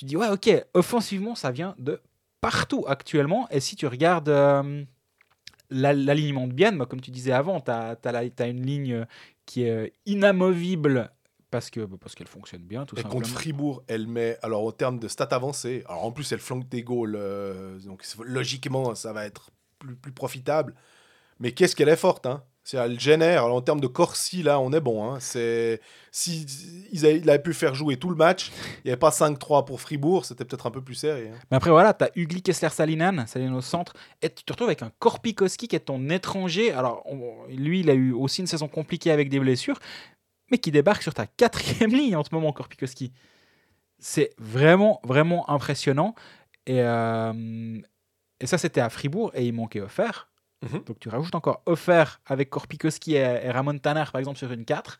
Speaker 3: Tu dis, ouais, ok, offensivement, ça vient de partout actuellement. Et si tu regardes. euh, la- l'alignement de Bienne, bah, comme tu disais avant, tu as, une ligne qui est euh, inamovible parce que bah, parce qu'elle fonctionne bien, tout
Speaker 2: Et
Speaker 3: simplement.
Speaker 2: contre Fribourg, elle met, alors en termes de stats avancées, alors en plus elle flanque des goals, euh, donc logiquement ça va être plus, plus profitable. Mais qu'est-ce qu'elle est forte, hein? C'est elle génère. Alors en termes de Corsi, là, on est bon. Hein. C'est si ils avaient, avait pu faire jouer tout le match, il n'y avait pas 5-3 pour Fribourg, c'était peut-être un peu plus serré. hein.
Speaker 3: Mais après, voilà, tu as Ugly Kessler Salinan, Salinan au centre, et tu te retrouves avec un Korpikoski qui est ton étranger. Alors, lui, il a eu aussi une saison compliquée avec des blessures, mais qui débarque sur ta quatrième ligne en ce moment, Korpikoski. C'est vraiment, vraiment impressionnant. Et, euh, et ça, c'était à Fribourg, et il manquait offert.
Speaker 2: Mhm.
Speaker 3: Donc, tu rajoutes encore offert avec Korpikoski et, Ramon Tanner, par exemple, sur une 4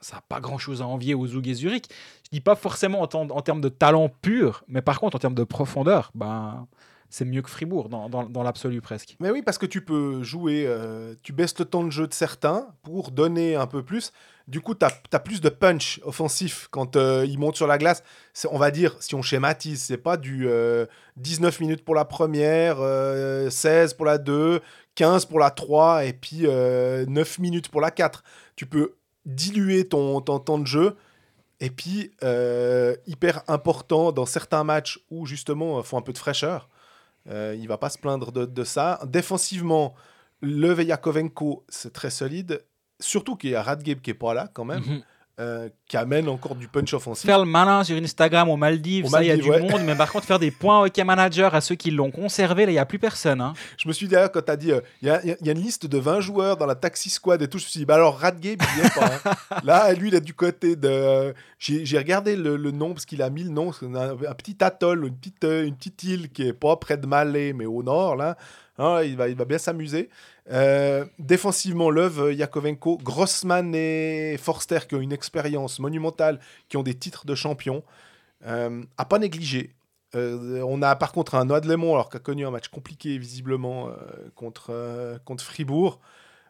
Speaker 3: ça n'a pas grand chose à envier aux Zug et Zurich. Je dis pas forcément en, en termes de talent pur, mais par contre en termes de profondeur, ben, c'est mieux que Fribourg dans, dans- l'absolu presque.
Speaker 2: Mais oui, parce que tu peux jouer, euh, tu baisses le temps de jeu de certains pour donner un peu plus. Du coup, tu as, plus de punch offensif quand euh, ils montent sur la glace. On va dire, si on schématise, c'est pas du euh, 19 minutes pour la première, euh, 16 pour la 2, 15 pour la 3 et puis euh, 9 minutes pour la 4. Tu peux diluer ton, ton temps de jeu. Et puis, euh, hyper important dans certains matchs où justement il faut un peu de fraîcheur. Euh, il va pas se plaindre de, de ça. Défensivement, le Vejakovenko, c'est très solide. Surtout qu'il y a Radgeb qui est pas là quand même,
Speaker 3: Mhm.
Speaker 2: Euh, qui amène encore du punch offensif.
Speaker 3: Faire le malin sur Instagram aux Maldives,
Speaker 2: Aux
Speaker 3: ça, il y a du monde, mais par contre, faire des points hockey manager à ceux qui l'ont conservé, là, il n'y a plus personne. hein.
Speaker 2: Je me suis dit d'ailleurs quand tu as dit, euh, il y, a- il y a une liste de 20 joueurs dans la taxi squad et tout, je me suis dit, bah alors Radgeb, il y est pas. hein. Là, lui, il est du côté de... J'ai j'ai regardé le, le nom, parce qu'il a mis le nom, un, un petit atoll, une petite, euh, une petite île qui est pas près de Malais, mais au nord, là. Ah, il, va, il va bien s'amuser. Euh, défensivement, Love, Yakovenko, Grossman et Forster qui ont une expérience monumentale, qui ont des titres de champion, euh, à pas négliger. Euh, on a par contre un Noah de Lemont, alors qui a connu un match compliqué visiblement contre, contre Fribourg.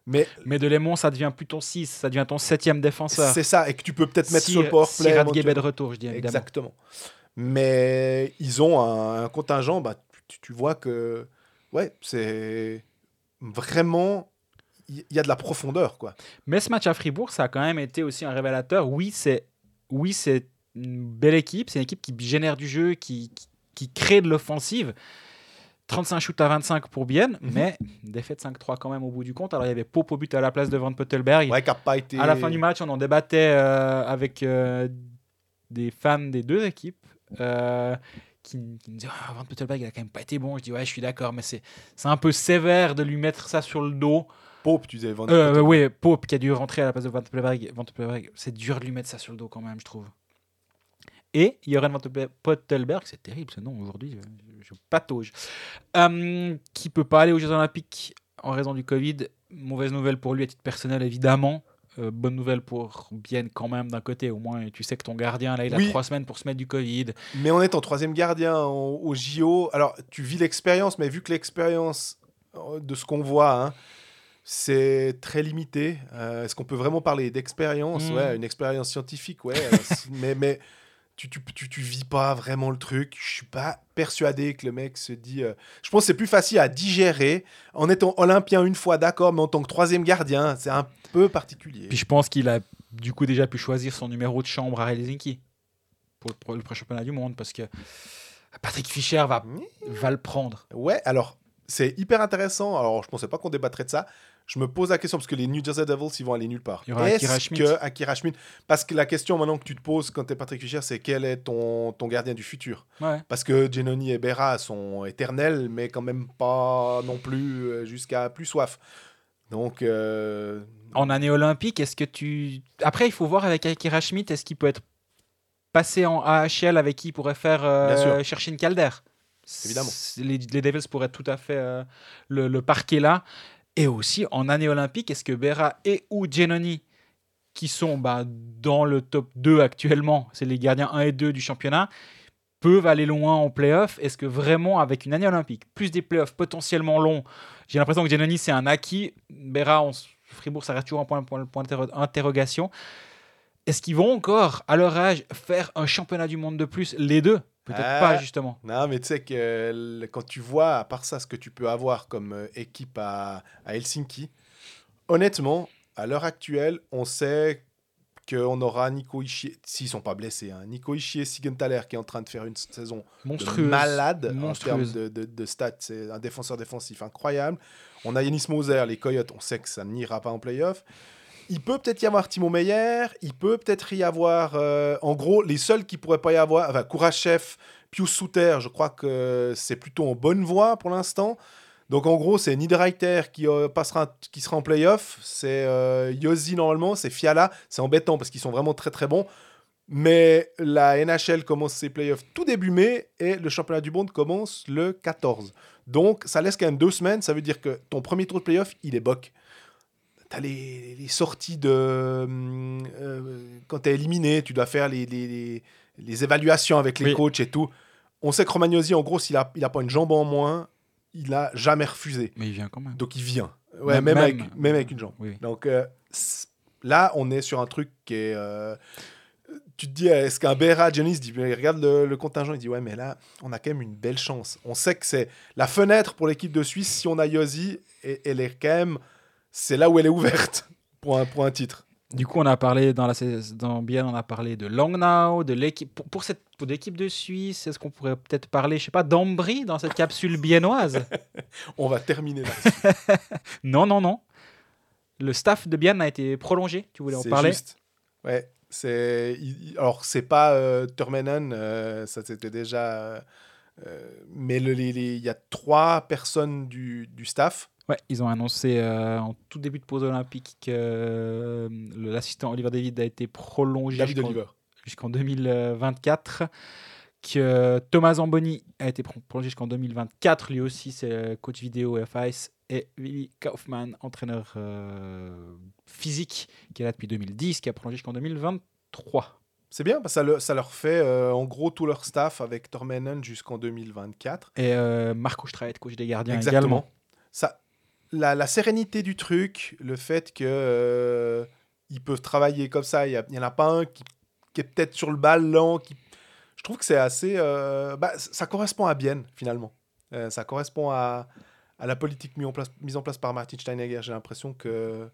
Speaker 2: Mais
Speaker 3: Mais de Lémon, ça devient plus ton 6, ça devient ton septième défenseur.
Speaker 2: c'est ça, et que tu peux peut-être mettre
Speaker 3: si,
Speaker 2: sur le powerplay.
Speaker 3: Si Radgeb est de retour, je dis évidemment.
Speaker 2: Exactement. Mais ils ont un, un contingent, bah, tu, tu vois que ouais, c'est vraiment. Il y, a de la profondeur, quoi.
Speaker 3: Mais ce match à Fribourg, ça a quand même été aussi un révélateur. Oui, c'est oui, c'est une belle équipe. C'est une équipe qui génère du jeu, qui, qui, qui crée de l'offensive. 35 shoots à 25 pour Bienne,
Speaker 2: Mhm.
Speaker 3: mais défaite 5-3 quand même au bout du compte. Alors il y avait Pope au but à la place de Van Pottelberg.
Speaker 2: Ouais, qui a pas été.
Speaker 3: À la fin du match, on en débattait euh, avec euh, des fans des deux équipes euh, qui, qui me disaient ah, Van Pottelberg, il a quand même pas été bon. Je dis ouais, je suis d'accord, mais c'est un peu sévère de lui mettre ça sur le dos.
Speaker 2: Pope, tu disais. Van
Speaker 3: Euh, oui, Pope qui a dû rentrer à la place de Van Pottelberg. Van c'est dur de lui mettre ça sur le dos quand même, je trouve. Et Joran Van Pottelberg, c'est terrible ce nom aujourd'hui, je, je patauge, euh, qui peut pas aller aux Jeux Olympiques en raison du Covid. Mauvaise nouvelle pour lui à titre personnel, évidemment. Euh, bonne nouvelle pour Bienne quand même d'un côté, au moins tu sais que ton gardien là il a trois semaines pour se mettre du Covid.
Speaker 2: Mais on est en troisième gardien au, au JO. Alors, tu vis l'expérience, mais vu que l'expérience euh, de ce qu'on voit, hein, c'est très limité. Euh, Est-ce qu'on peut vraiment parler d'expérience?
Speaker 3: Mm.
Speaker 2: Ouais, une expérience scientifique, ouais. mais tu, tu, tu, tu vis pas vraiment le truc. Je suis pas persuadé que le mec se dit. euh, Je pense que c'est plus facile à digérer en étant olympien une fois, d'accord, mais en tant que troisième gardien, c'est un peu particulier.
Speaker 3: Puis je pense qu'il a du coup déjà pu choisir son numéro de chambre à Helsinki pour le, pour le prochain championnat du monde parce que Patrick Fischer va, va le prendre.
Speaker 2: Ouais, alors c'est hyper intéressant. Alors je pensais pas qu'on débattrait de ça. Je me pose la question parce que les New Jersey Devils ils vont aller nulle part.
Speaker 3: Il y aura Akira
Speaker 2: Est-ce
Speaker 3: Schmidt.
Speaker 2: que Akira Schmidt? Parce que la question maintenant que tu te poses quand tu es Patrick Fischer, c'est quel est ton, ton gardien du futur?
Speaker 3: Ouais.
Speaker 2: Parce que Genoni et Berra sont éternels, mais quand même pas non plus euh, jusqu'à plus soif. Donc, euh,
Speaker 3: En année olympique, est-ce que tu. Après, il faut voir avec Akira Schmidt, est-ce qu'il peut être passé en AHL avec qui il pourrait faire euh, chercher une Calder?
Speaker 2: Évidemment.
Speaker 3: Les Devils pourraient tout à fait euh, le, le parquer là. Et aussi, en année olympique, est-ce que Berra et ou Genoni, qui sont bah, dans le top 2 actuellement, c'est les gardiens 1 et 2 du championnat, peuvent aller loin en playoff? Est-ce que vraiment, avec une année olympique, plus des playoffs potentiellement longs, j'ai l'impression que Genoni, c'est un acquis. Berra, on Fribourg, ça reste toujours un point d'interrogation. Est-ce qu'ils vont encore, à leur âge, faire un championnat du monde de plus Les deux? Peut-être
Speaker 2: Ah.
Speaker 3: pas, justement.
Speaker 2: Non, mais tu sais que euh, quand tu vois, à part ça, ce que tu peux avoir comme euh, équipe à, à Helsinki, honnêtement, à l'heure actuelle, on sait qu'on aura Nico Ischier, s'ils sont pas blessés, hein, Nico Ischier, Sigenthaler qui est en train de faire une saison de
Speaker 3: Monstrueuse.
Speaker 2: malade
Speaker 3: Monstrueuse.
Speaker 2: en termes de, de- de stats. C'est un défenseur défensif incroyable. On a Yanis Moser, les Coyotes, on sait que ça n'ira pas en playoff. Il peut peut-être y avoir Timo Meyer, il peut peut-être y avoir, euh, en gros, les seuls qui pourraient pas y avoir, enfin, Kourachev, Pius Souter, je crois que c'est plutôt en bonne voie pour l'instant. Donc en gros, c'est Niederreiter qui euh, qui sera en playoff, c'est euh, Yossi normalement, c'est Fiala, c'est embêtant parce qu'ils sont vraiment très très bons. Mais la NHL commence ses playoffs tout début mai et le championnat du monde commence le 14. Donc ça laisse quand même deux semaines, ça veut dire que ton premier tour de playoff, il est boc. T'as les, les sorties de... euh, quand t'es éliminé, tu dois faire les, les, les- évaluations avec les
Speaker 3: Oui.
Speaker 2: coachs et tout. On sait que Romagnosi, en gros, s'il a, il a pas une jambe en moins, il a jamais refusé.
Speaker 3: Mais il vient quand même.
Speaker 2: Donc il vient. Ouais,
Speaker 3: Même-
Speaker 2: même,
Speaker 3: même.
Speaker 2: Avec, même avec une jambe.
Speaker 3: Oui.
Speaker 2: Donc euh, là, on est sur un truc qui est. euh, tu te dis, est-ce qu'un BRA se dit, regarde le, le contingent, il dit, ouais, mais là, on a quand même une belle chance. On sait que c'est la fenêtre pour l'équipe de Suisse, si on a Yossi, et elle est quand même. C'est là où elle est ouverte pour un, pour un titre.
Speaker 3: Du coup, on a parlé dans la dans Bien, on a parlé de Langnau, de l'équipe pour, pour cette pour l'équipe de Suisse. Est-ce qu'on pourrait peut-être parler, je sais pas, d'Ambry dans cette capsule biennoise?
Speaker 2: On va terminer là.
Speaker 3: Non, non, non. Le staff de Bienne a été prolongé. Tu voulais en parler?
Speaker 2: juste. Ouais. C'est. Alors, c'est pas euh, Turmenen, euh, ça c'était déjà. euh, mais il y a trois personnes du, du staff.
Speaker 3: Ouais, ils ont annoncé euh, en tout début de pause olympique que euh, l'assistant Oliver David a été prolongé jusqu'en-
Speaker 2: Oliver.
Speaker 3: jusqu'en 2024. Que Thomas Zamboni a été pro- prolongé jusqu'en 2024. Lui aussi, c'est le coach vidéo FIS. Et Willy Kaufmann, entraîneur euh, physique, qui est là depuis 2010, qui a prolongé jusqu'en 2023.
Speaker 2: C'est bien, parce que ça, le- ça leur fait euh, en gros tout leur staff avec Tormenen jusqu'en 2024.
Speaker 3: Et euh, Marco Streit, coach des gardiens
Speaker 2: Exactement.
Speaker 3: également.
Speaker 2: Ça, la, la sérénité du truc, le fait que euh, ils peuvent travailler comme ça, il n'y en a pas un qui, qui est peut-être sur le ballon. Qui... Je trouve que c'est assez. euh, bah, ça correspond à Bienne, finalement. Euh, ça correspond à, à la politique mise en place, mise en place par Martin Steinegger. J'ai l'impression que.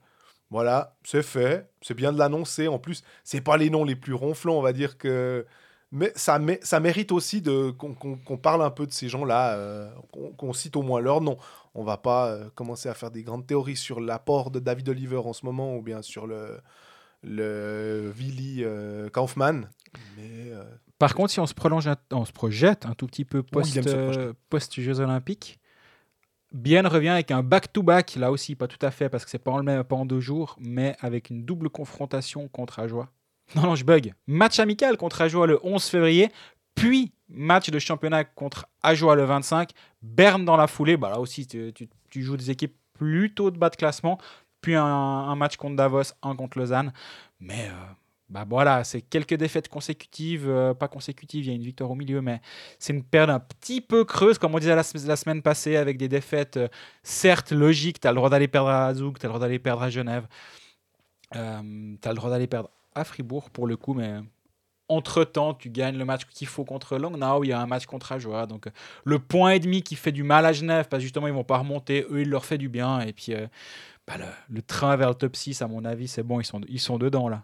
Speaker 2: Voilà, c'est fait. C'est bien de l'annoncer. En plus, c'est pas les noms les plus ronflants, on va dire que. Mais ça, mé- ça mérite aussi de qu'on qu'on- qu'on parle un peu de ces gens-là, euh, qu'on cite au moins leur nom. On va pas euh, commencer à faire des grandes théories sur l'apport de David Oliver en ce moment ou bien sur le, le Willy euh, Kaufmann. Mais euh,
Speaker 3: Par contre, si on se, prolonge un- on se projette un tout petit peu post, post-Jeux Olympiques, Bien revient avec un back-to-back, là aussi pas tout à fait parce que c'est pas en, le même, pas en deux jours, mais avec une double confrontation contre Ajoie. Non, non, je bug. Match amical contre Ajoie le 11 février, puis match de championnat contre Ajoie le 25, Berne dans la foulée. Bah, là aussi, tu, joues des équipes plutôt de bas de classement, puis un, match contre Davos, un contre Lausanne. Mais euh, bah voilà, c'est quelques défaites consécutives, euh, pas consécutives, il y a une victoire au milieu, mais c'est une période un petit peu creuse, comme on disait la, sem- la semaine passée, avec des défaites euh, certes logiques. Tu as le droit d'aller perdre à Zug, tu as le droit d'aller perdre à Genève, tu as le droit d'aller perdre à Fribourg pour le coup, mais entre-temps, tu gagnes le match qu'il faut contre Langnau, il y a un match contre Ajoie. Donc le point et demi qui fait du mal à Genève, parce justement, ils vont pas remonter, eux, il leur fait du bien. Et puis, euh, bah, le, train vers le top 6, à mon avis, c'est bon, ils sont, ils sont dedans là.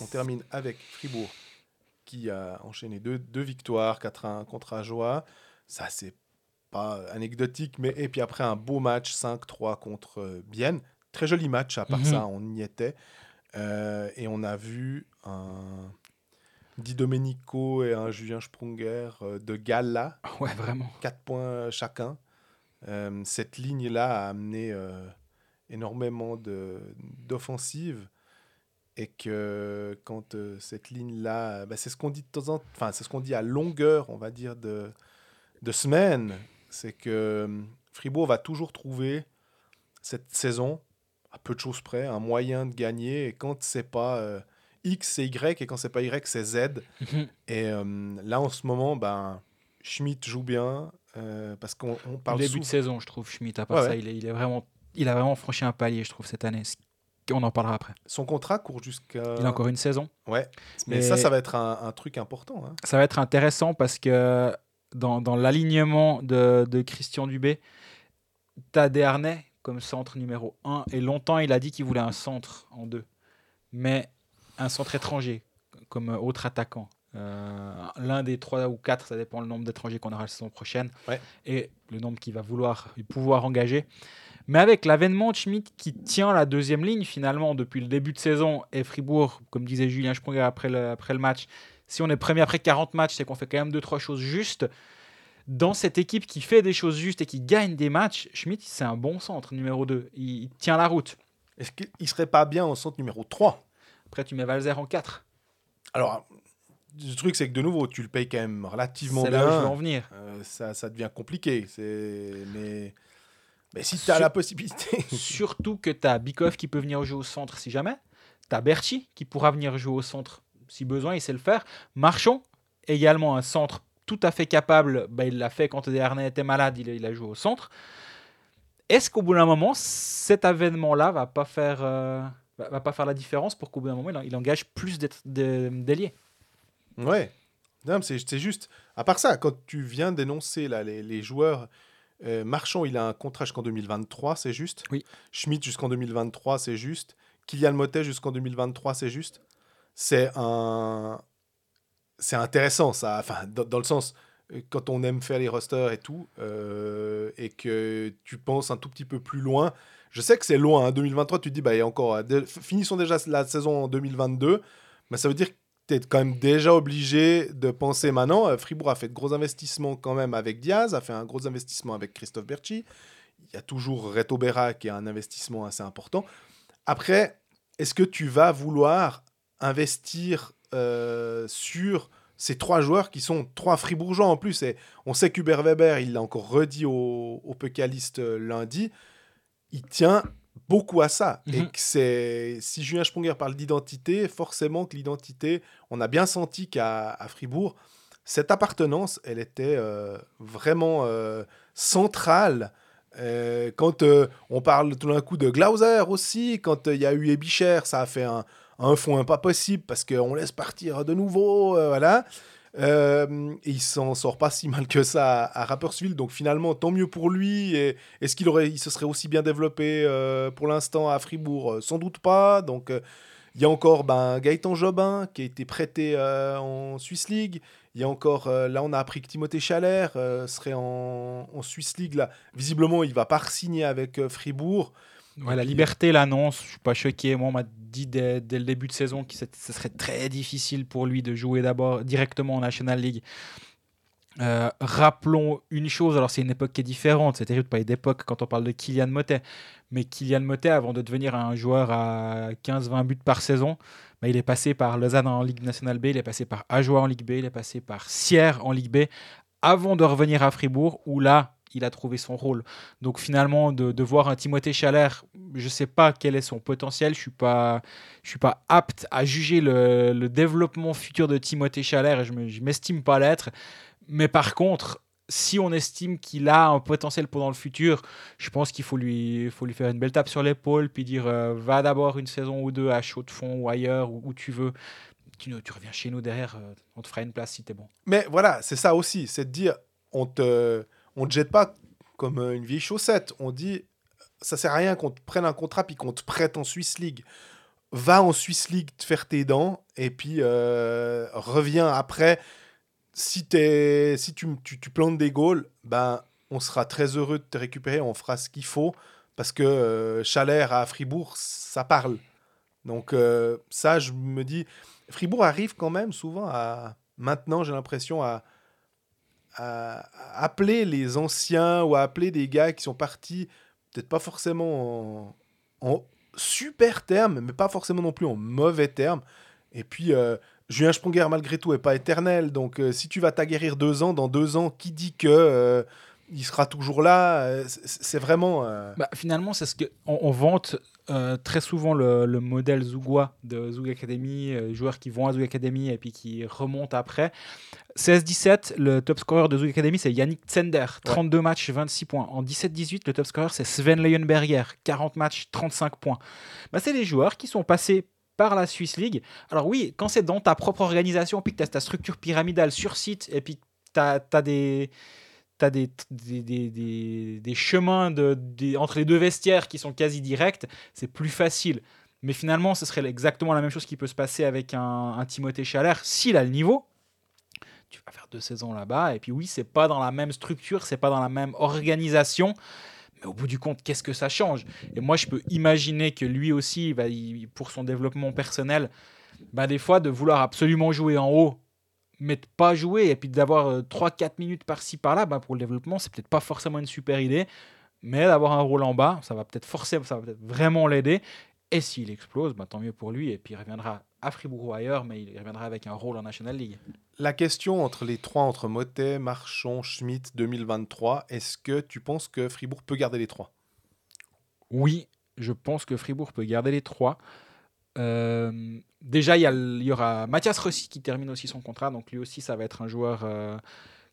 Speaker 2: On termine avec Fribourg qui a enchaîné deux, victoires, 4-1 contre Ajoie. Ça, c'est pas anecdotique, mais et puis après un beau match 5-3 contre euh, Bienne. Très joli match, à part
Speaker 3: Mhm.
Speaker 2: ça, on y était. Euh, et on a vu un Di Domenico et un Julien Sprunger euh, de gala,
Speaker 3: Ouais, vraiment.
Speaker 2: 4 points chacun. Euh, cette ligne-là a amené euh, énormément d'offensives. Et que quand cette ligne-là, bah, c'est ce qu'on dit de temps en enfin, c'est ce qu'on dit à longueur, on va dire, de, de semaine, c'est que euh, Fribourg va toujours trouver cette saison, à peu de choses près, un moyen de gagner. Et quand c'est pas euh, X, c'est Y, et quand c'est pas Y, c'est Z. Et euh, là, en ce moment, ben, Schmidt joue bien, euh, parce qu'on on parle
Speaker 3: début de saison, je trouve, Schmitt. À part
Speaker 2: Ouais,
Speaker 3: ça,
Speaker 2: ouais.
Speaker 3: il, est, il, est vraiment, il a vraiment franchi un palier, je trouve, cette année. On en parlera après.
Speaker 2: Son contrat court jusqu'à...
Speaker 3: Il a encore une saison.
Speaker 2: Ouais, mais ça, ça va être un, un truc important. hein.
Speaker 3: Ça va être intéressant parce que dans, dans l'alignement de, de Christian Dubé, Desharnais comme centre numéro 1. Et longtemps, il a dit qu'il voulait un centre en deux. Mais un centre étranger comme autre attaquant. Euh, L'un des trois ou quatre, ça dépend le nombre d'étrangers qu'on aura la saison prochaine.
Speaker 2: Ouais.
Speaker 3: Et le nombre qu'il va vouloir pouvoir engager. Mais avec l'avènement de Schmidt qui tient la deuxième ligne finalement depuis le début de saison et Fribourg, comme disait Julien Sprunger après le, après le match, si on est premier après 40 matchs, c'est qu'on fait quand même deux trois choses justes. Dans cette équipe qui fait des choses justes et qui gagne des matchs, Schmidt, c'est un bon centre numéro 2. Il, il tient la route.
Speaker 2: Est-ce qu'il serait pas bien en centre numéro 3
Speaker 3: Après, tu mets Valzer en 4.
Speaker 2: Alors, le truc, c'est que de nouveau, tu le payes quand même relativement
Speaker 3: C'est là où je veux en
Speaker 2: bien.
Speaker 3: venir.
Speaker 2: Euh, ça, ça devient compliqué. Mais... mais si tu
Speaker 3: Sur-
Speaker 2: as la possibilité...
Speaker 3: Surtout que tu as Bikov qui peut venir jouer au centre si jamais. Tu as Berchi qui pourra venir jouer au centre si besoin, il sait le faire. Marchand, également un centre tout à fait capable. Bah, il l'a fait quand Desharnais était malade, il, a- il a joué au centre. Est-ce qu'au bout d'un moment, cet avènement-là va pas faire, euh, va, pas faire la différence pour qu'au bout d'un moment, il, en- il engage plus d'ailiers
Speaker 2: Ouais. C'est, c'est juste. À part ça, quand tu viens d'énoncer là, les, les joueurs, euh, Marchand, il a un contrat jusqu'en 2023, c'est juste?
Speaker 3: Oui.
Speaker 2: Schmidt jusqu'en 2023, c'est juste? Kylian Motet jusqu'en 2023, c'est juste? C'est un. C'est intéressant, ça. Enfin, dans, dans le sens, quand on aime faire les rosters et tout, euh, et que tu penses un tout petit peu plus loin. Je sais que c'est loin, hein, 2023, tu te dis, bah, encore. euh, finissons déjà la saison en 2022, mais ça veut dire tu es quand même déjà obligé de penser maintenant. euh, Fribourg a fait de gros investissements quand même avec Diaz, a fait un gros investissement avec Christophe Berchi. Il y a toujours Reto Berra qui a un investissement assez important. Après, est-ce que tu vas vouloir investir euh, sur ces trois joueurs qui sont trois fribourgeois en plus Et on sait qu'Hubert Weber, il l'a encore redit au, au Pécaliste euh, lundi, il tient beaucoup à ça. Et
Speaker 3: Mhm.
Speaker 2: que c'est si Julien Sprunger parle d'identité, forcément que l'identité, on a bien senti qu'à à Fribourg, cette appartenance, elle était euh, vraiment euh, centrale. Euh, quand on parle tout d'un coup de Glauser aussi, quand il y a eu Ebicher, ça a fait un, un fond pas possible parce qu'on laisse partir de nouveau, euh, voilà. Euh, et il s'en sort pas si mal que ça à, à Rapperswil, donc finalement tant mieux pour lui. Est-ce qu'il aurait, il se serait aussi bien développé euh, pour l'instant à Fribourg? Euh, Sans doute pas. Donc euh, il y a encore ben, Gaëtan Jobin qui a été prêté euh, en Swiss League. Il y a encore, euh, là on a appris que Timothée Chalère euh, serait en, en Swiss League. Là. Visiblement il va pas signer avec euh, Fribourg.
Speaker 3: Ouais, la liberté l'annonce, je suis pas choqué. Moi, on m'a dit dès, dès le début de saison que ce serait très difficile pour lui de jouer d'abord directement en National League. Euh, rappelons une chose, alors c'est une époque qui est différente, c'est terrible de parler d'époque quand on parle de Kylian Motet, mais Kylian Motet, avant de devenir un joueur à 15-20 buts par saison, bah, il est passé par Lausanne en Ligue nationale B, il est passé par Ajoie en Ligue B, il est passé par Sierre en Ligue B, avant de revenir à Fribourg, où là, il a trouvé son rôle. Donc finalement, de, voir un Timothée Chalère, je ne sais pas quel est son potentiel, je ne suis, pas- suis pas apte à juger le, développement futur de Timothée Chalère et je m'estime pas l'être. Mais par contre, si on estime qu'il a un potentiel pendant le futur, je pense qu'il faut lui, faut lui faire une belle tape sur l'épaule, puis dire euh, va d'abord une saison ou deux à Chaud de Fond ou ailleurs, où, où tu veux. Tu, tu reviens chez nous derrière, euh, on te fera une place si t'es bon.
Speaker 2: Mais voilà, c'est ça aussi, c'est de dire, on te, on te jette pas comme euh, une vieille chaussette. On dit, ça sert à rien qu'on te prenne un contrat puis qu'on te prête en Swiss League. Va en Swiss League te faire tes dents et puis euh, reviens après. Si, si tu, tu, plantes des goals, ben, on sera très heureux de te récupérer. On fera ce qu'il faut parce que euh, à Fribourg, ça parle. Donc euh, ça, je me dis, Fribourg arrive quand même souvent à, maintenant j'ai l'impression, à, à- appeler les anciens ou à appeler des gars qui sont partis, peut-être pas forcément en, super termes, mais pas forcément non plus en mauvais termes. Et puis, euh, Julien Sprunger, malgré tout, est pas éternel. Donc, euh, si tu vas t'aguerrir deux ans, dans deux ans, qui dit que euh, il sera toujours là c'est- vraiment...
Speaker 3: Bah, finalement, c'est ce que on vante euh, très souvent le, le modèle Zougois de Zoug Academy, euh, joueurs qui vont à Zoug Academy et puis qui remontent après. 16-17, le top scorer de Zoug Academy, c'est Yannick Zender, 32 matchs, 26 points. En 17-18, le top scorer, c'est Sven Leuenberger, 40 matchs, 35 points. Bah, c'est des joueurs qui sont passés par la Swiss League. Alors oui, quand c'est dans ta propre organisation, puis que tu as ta structure pyramidale sur site, et puis tu as, des tu des, des, des, des- chemins de, entre les deux vestiaires qui sont quasi directs, c'est plus facile. Mais finalement, ce serait exactement la même chose qui peut se passer avec un, Timothée Chalère s'il a le niveau. Tu vas faire deux saisons là-bas, et puis oui, c'est pas dans la même structure, c'est pas dans la même organisation. Mais au bout du compte, qu'est-ce que ça change? Et moi, je peux imaginer que lui aussi, bah, pour son développement personnel, bah, des fois, de vouloir absolument jouer en haut, mais de pas jouer, et puis d'avoir 3-4 minutes par-ci, par-là, bah, pour le développement, c'est peut-être pas forcément une super idée. Mais d'avoir un rôle en bas, ça va peut-être forcément, ça va peut-être vraiment l'aider. Et s'il explose, bah, tant mieux pour lui. Et puis il reviendra à Fribourg ou ailleurs, mais il reviendra avec un rôle en National League.
Speaker 2: La question entre les trois, entre Motet, Marchand, Schmidt 2023, est-ce que tu penses que Fribourg peut garder les trois?
Speaker 3: Oui, je pense que Fribourg peut garder les trois. Euh, déjà, il y, aura Mathias Rossi qui termine aussi son contrat. Donc lui aussi, ça va être un joueur euh,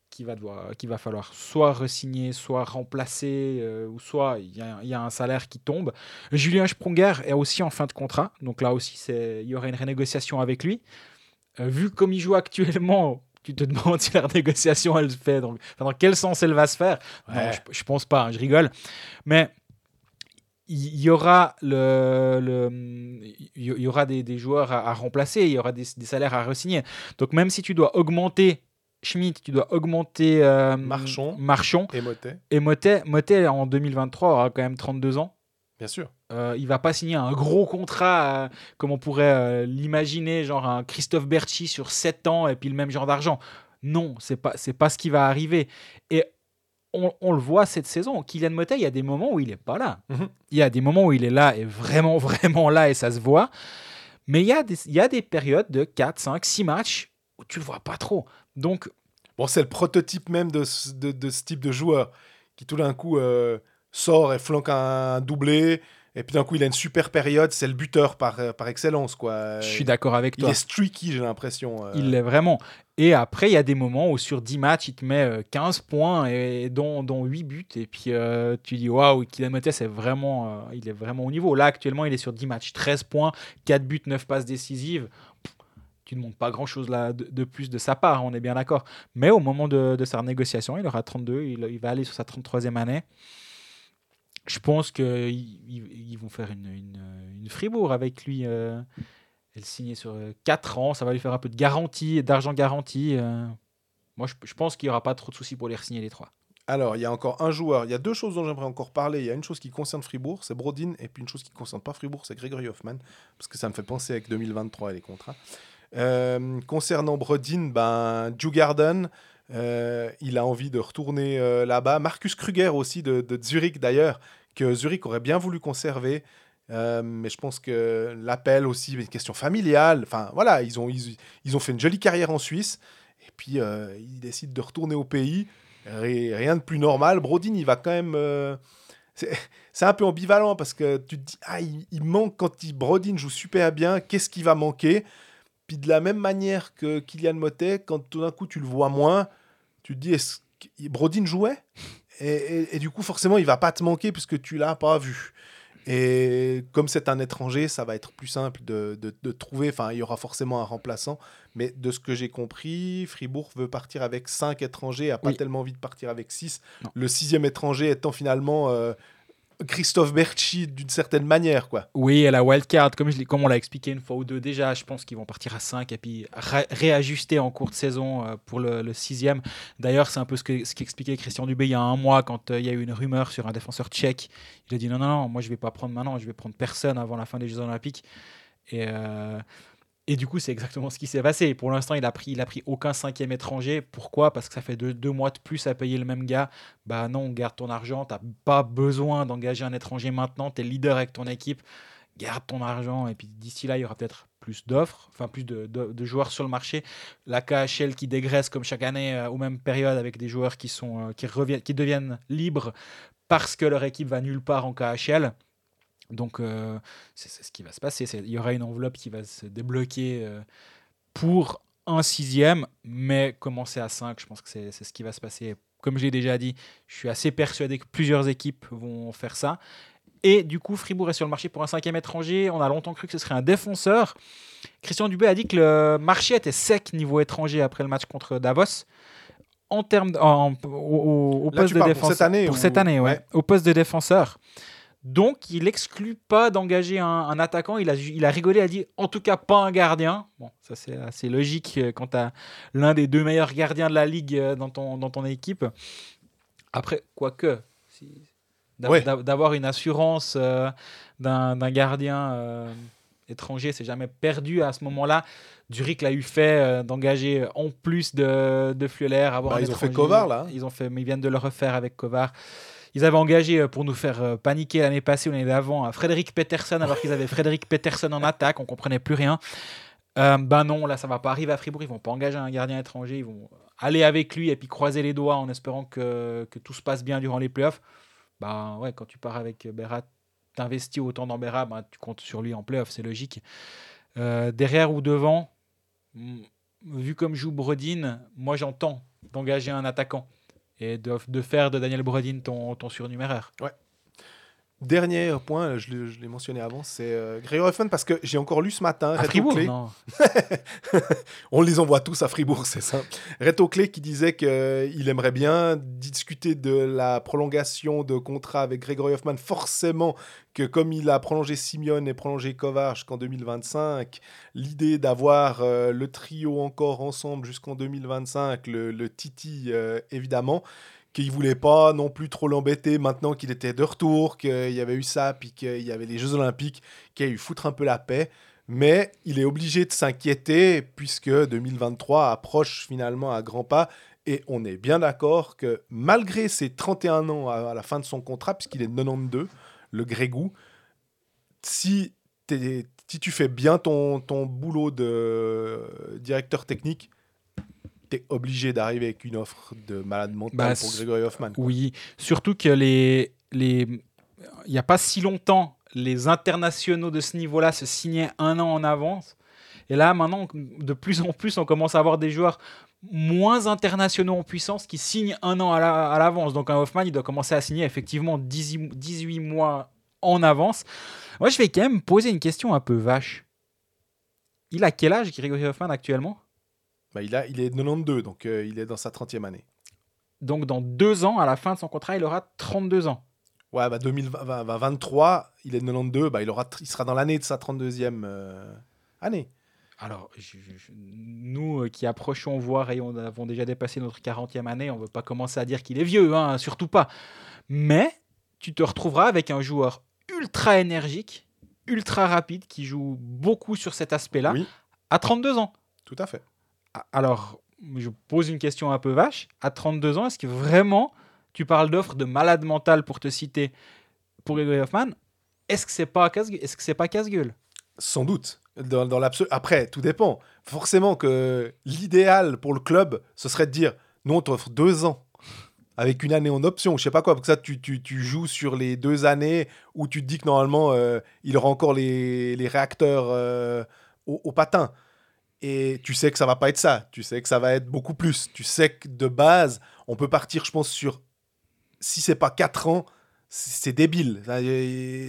Speaker 3: qui, va devoir, qui va falloir soit resigner, soit remplacer, euh, ou soit il y, a- il y a un salaire qui tombe. Julien Sprunger est aussi en fin de contrat. Donc là aussi, il y aura une renégociation avec lui. Euh, vu comme il joue actuellement, tu te demandes si la renégociation, elle se fait. Donc, dans quel sens elle va se faire Non, je, je pense pas, hein, je rigole. Mais il y aura le, le- il y aura des, des joueurs à, à remplacer, il y aura des, des salaires à resigner. Donc même si tu dois augmenter Schmidt, tu dois augmenter euh,
Speaker 2: Marchand.
Speaker 3: Marchand
Speaker 2: Et Motet
Speaker 3: et Motet, Motet en 2023 aura quand même 32 ans.
Speaker 2: Bien sûr.
Speaker 3: Euh, il va pas signer un gros contrat euh, comme on pourrait euh, l'imaginer, genre un Christophe Berchi sur 7 ans et puis le même genre d'argent. Non, c'est pas c'est pas ce qui va arriver. Et on, on le voit cette saison. Kylian Motet, il y a des moments où il est pas là.
Speaker 2: Mhm.
Speaker 3: Il y a des moments où il est là et vraiment vraiment là et ça se voit. Mais il y a des, il y a des périodes de 4, 5, 6 matchs où tu le vois pas trop. Donc
Speaker 2: Bon, c'est le prototype même de, ce- de, de ce type de joueur qui tout d'un coup euh, sort et flanque un doublé. Et puis d'un coup, il a une super période. C'est le buteur par, euh, par excellence. Quoi.
Speaker 3: je suis d'accord avec
Speaker 2: Il
Speaker 3: toi.
Speaker 2: est streaky, j'ai l'impression. euh.
Speaker 3: Il l'est vraiment. Et après, il y a des moments où sur 10 matchs, il te met euh, 15 points et dont, dont 8 buts. Et puis euh, tu dis waouh, Mbappé, c'est vraiment, euh, il est vraiment au niveau. Là, actuellement, il est sur 10 matchs, 13 points, 4 buts, 9 passes décisives. Pff, Tu ne montres pas grand chose là de, plus de sa part, on est bien d'accord. Mais au moment de, de sa négociation, il aura 32, il, il va aller sur sa 33e année. Je pense qu'ils ils, vont faire une, une, une Fribourg avec lui. euh, elle signe sur 4 ans, ça va lui faire un peu de garantie, d'argent garanti. euh. Moi, je, pense qu'il n'y aura pas trop de soucis pour les signer les trois.
Speaker 2: Alors, il y a encore un joueur. Il y a deux choses dont j'aimerais encore parler. Il y a une chose qui concerne Fribourg, c'est Brodin. Et puis une chose qui ne concerne pas Fribourg, c'est Gregory Hoffman. Parce que ça me fait penser avec 2023 et les contrats. Euh, concernant Brodin, ben, Drew Garden, euh, il a envie de retourner euh, là-bas. Marcus Kruger aussi, de Zurich d'ailleurs, que Zurich aurait bien voulu conserver. Euh, mais je pense que l'appel aussi, une question familiale. Enfin, voilà, ils ont, ils, ont fait une jolie carrière en Suisse. Et puis, euh, ils décident de retourner au pays. Ri- Rien de plus normal. Brodin, il va quand même. euh, c'est un peu ambivalent parce que tu te dis, ah, il, manque quand il, Brodin joue super bien, qu'est-ce qui va manquer? Puis de la même manière que Kylian Motet, quand tout d'un coup tu le vois moins, tu te dis, est-ce que Brodin jouait? Et, et- et du coup, forcément, il va pas te manquer puisque tu l'as pas vu. Et comme c'est un étranger, ça va être plus simple de, de- de trouver. Enfin, il y aura forcément un remplaçant. Mais de ce que j'ai compris, Fribourg veut partir avec 5 étrangers, a pas
Speaker 3: Oui.
Speaker 2: tellement envie de partir avec 6.
Speaker 3: Non.
Speaker 2: Le sixième étranger étant finalement euh, Christophe Berchi d'une certaine manière. quoi.
Speaker 3: Oui, à la wildcard, comme, on l'a expliqué une fois ou deux déjà, je pense qu'ils vont partir à 5 et puis ré- réajuster en cours de saison euh, pour le, le sixième. D'ailleurs, c'est un peu ce que- ce qu'expliquait Christian Dubé il y a un mois quand euh, il y a eu une rumeur sur un défenseur tchèque. Il a dit non, non, non, moi je vais pas prendre maintenant, je vais prendre personne avant la fin des Jeux Olympiques. Et, euh, et du coup, c'est exactement ce qui s'est passé. Pour l'instant, il a pris, il a pris aucun cinquième étranger. Pourquoi? Parce que ça fait deux, mois de plus à payer le même gars. Bah non, garde ton argent. T'as pas besoin d'engager un étranger maintenant. T'es leader avec ton équipe. Garde ton argent. Et puis d'ici là, il y aura peut-être plus d'offres, enfin plus de joueurs sur le marché. La KHL qui dégraisse comme chaque année euh, aux mêmes périodes avec des joueurs qui sont euh, qui reviennent, qui deviennent libres parce que leur équipe va nulle part en KHL. Donc, euh, c'est ce qui va se passer. Il y aura une enveloppe qui va se débloquer euh, pour un sixième, mais commencer à 5, je pense que c'est ce qui va se passer. Comme je l'ai déjà dit, je suis assez persuadé que plusieurs équipes vont faire ça. Et du coup, Fribourg est sur le marché pour un cinquième étranger. On a longtemps cru que ce serait un défenseur. Christian Dubé a dit que le marché était sec niveau étranger après le match contre Davos. En termes au, poste de
Speaker 2: parles pour
Speaker 3: défenseur.
Speaker 2: cette année
Speaker 3: Pour
Speaker 2: ou-
Speaker 3: cette année, ouais.
Speaker 2: ouais.
Speaker 3: Au poste de défenseur. Donc, il exclut pas d'engager un, un attaquant. Il a, il a rigolé, il a dit en tout cas pas un gardien. Bon, ça c'est assez logique euh, quand tu as l'un des deux meilleurs gardiens de la ligue euh, dans ton, dans ton équipe. Après, quoique, si,
Speaker 2: Ouais.
Speaker 3: d'avoir une assurance euh, d'un gardien euh, étranger, c'est jamais perdu à ce moment-là. Zurich l'a eu fait euh, d'engager en plus de, de Fleuler. Avoir
Speaker 2: Bah,
Speaker 3: un
Speaker 2: ils ont fait. Kovar, là, hein.
Speaker 3: Ils ont fait, mais ils viennent de le refaire avec Kovar. Ils avaient engagé euh, pour nous faire euh, paniquer l'année passée ou l'année d'avant à Frédéric Peterson alors qu'ils avaient Frédéric Peterson en attaque, on comprenait plus rien. Euh, ben non, là ça va pas arriver à Fribourg, ils vont pas engager un gardien étranger, ils vont aller avec lui et puis croiser les doigts en espérant que, tout se passe bien durant les playoffs. Ben ouais, quand tu pars avec Berat, t'investis autant dans Berat, ben, tu comptes sur lui en playoffs, c'est logique. Euh, derrière ou devant, vu comme joue Brodin, moi j'entends d'engager un attaquant et de, faire de Daniel Brodin ton surnuméraire.
Speaker 2: Dernier point, je l'ai je l'ai mentionné avant, c'est euh, Grégory Hoffman parce que j'ai encore lu ce matin.
Speaker 3: À
Speaker 2: Reto
Speaker 3: Fribourg, non
Speaker 2: On les envoie tous à Fribourg, c'est ça. Reto Clé qui disait qu'il aimerait bien discuter de la prolongation de contrat avec Grégory Hoffman. Forcément que comme il a prolongé Simeone et prolongé Kovar jusqu'en 2025, l'idée d'avoir euh, le trio encore ensemble jusqu'en 2025, le, le Titi euh, évidemment, qu'il voulait pas non plus trop l'embêter maintenant qu'il était de retour, qu'il y avait eu ça, puis qu'il y avait les Jeux Olympiques, qu'il a eu foutre un peu la paix. Mais il est obligé de s'inquiéter puisque 2023 approche finalement à grands pas. Et on est bien d'accord que malgré ses 31 ans à, la fin de son contrat, puisqu'il est de 92, le Grégou, si, si tu fais bien ton, ton boulot de euh, directeur technique, tu es obligé d'arriver avec une offre de malade mental
Speaker 3: Bah,
Speaker 2: pour Grégory Hoffman. quoi.
Speaker 3: Oui, surtout que les, les, il n'y a pas si longtemps, les internationaux de ce niveau-là se signaient un an en avance. Et là, maintenant, de plus en plus, on commence à avoir des joueurs moins internationaux en puissance qui signent un an à la- à l'avance. Donc un Hoffman, il doit commencer à signer effectivement 18, 18 mois en avance. Moi, je vais quand même poser une question un peu vache. Il a quel âge, Grégory Hoffman, actuellement?
Speaker 2: Bah, il, a, il est de 92, donc euh, il est dans sa 30e année.
Speaker 3: Donc dans deux ans, à la fin de son contrat, il aura 32 ans.
Speaker 2: Ouais, bah 2023, il est de 92, bah il, aura, il sera dans l'année de sa 32e euh, année.
Speaker 3: Alors, je- je- je- nous euh, qui approchons voir et on avons déjà dépassé notre 40e année, on ne veut pas commencer à dire qu'il est vieux, hein, surtout pas. Mais tu te retrouveras avec un joueur ultra énergique, ultra rapide, qui joue beaucoup sur cet aspect-là,
Speaker 2: Oui,
Speaker 3: à 32 ans.
Speaker 2: tout à fait.
Speaker 3: A- Alors, je pose une question un peu vache. À 32 ans, est-ce que vraiment tu parles d'offres de malade mental pour te citer pour Gregory Hoffman? Est-ce que c'est pas casse Est-ce que pas casse-gueule?
Speaker 2: Sans doute. Après, tout dépend. Forcément que l'idéal pour le club, ce serait de dire nous, on t'offre deux ans avec une année en option, je sais pas quoi. Parce que ça, tu, joues sur les deux années où tu te dis que normalement, euh, il aura encore les, les réacteurs euh, au patin. Et tu sais que ça va pas être ça. Tu sais que ça va être beaucoup plus. Tu sais que de base, on peut partir, je pense, sur si c'est pas quatre ans c'est débile.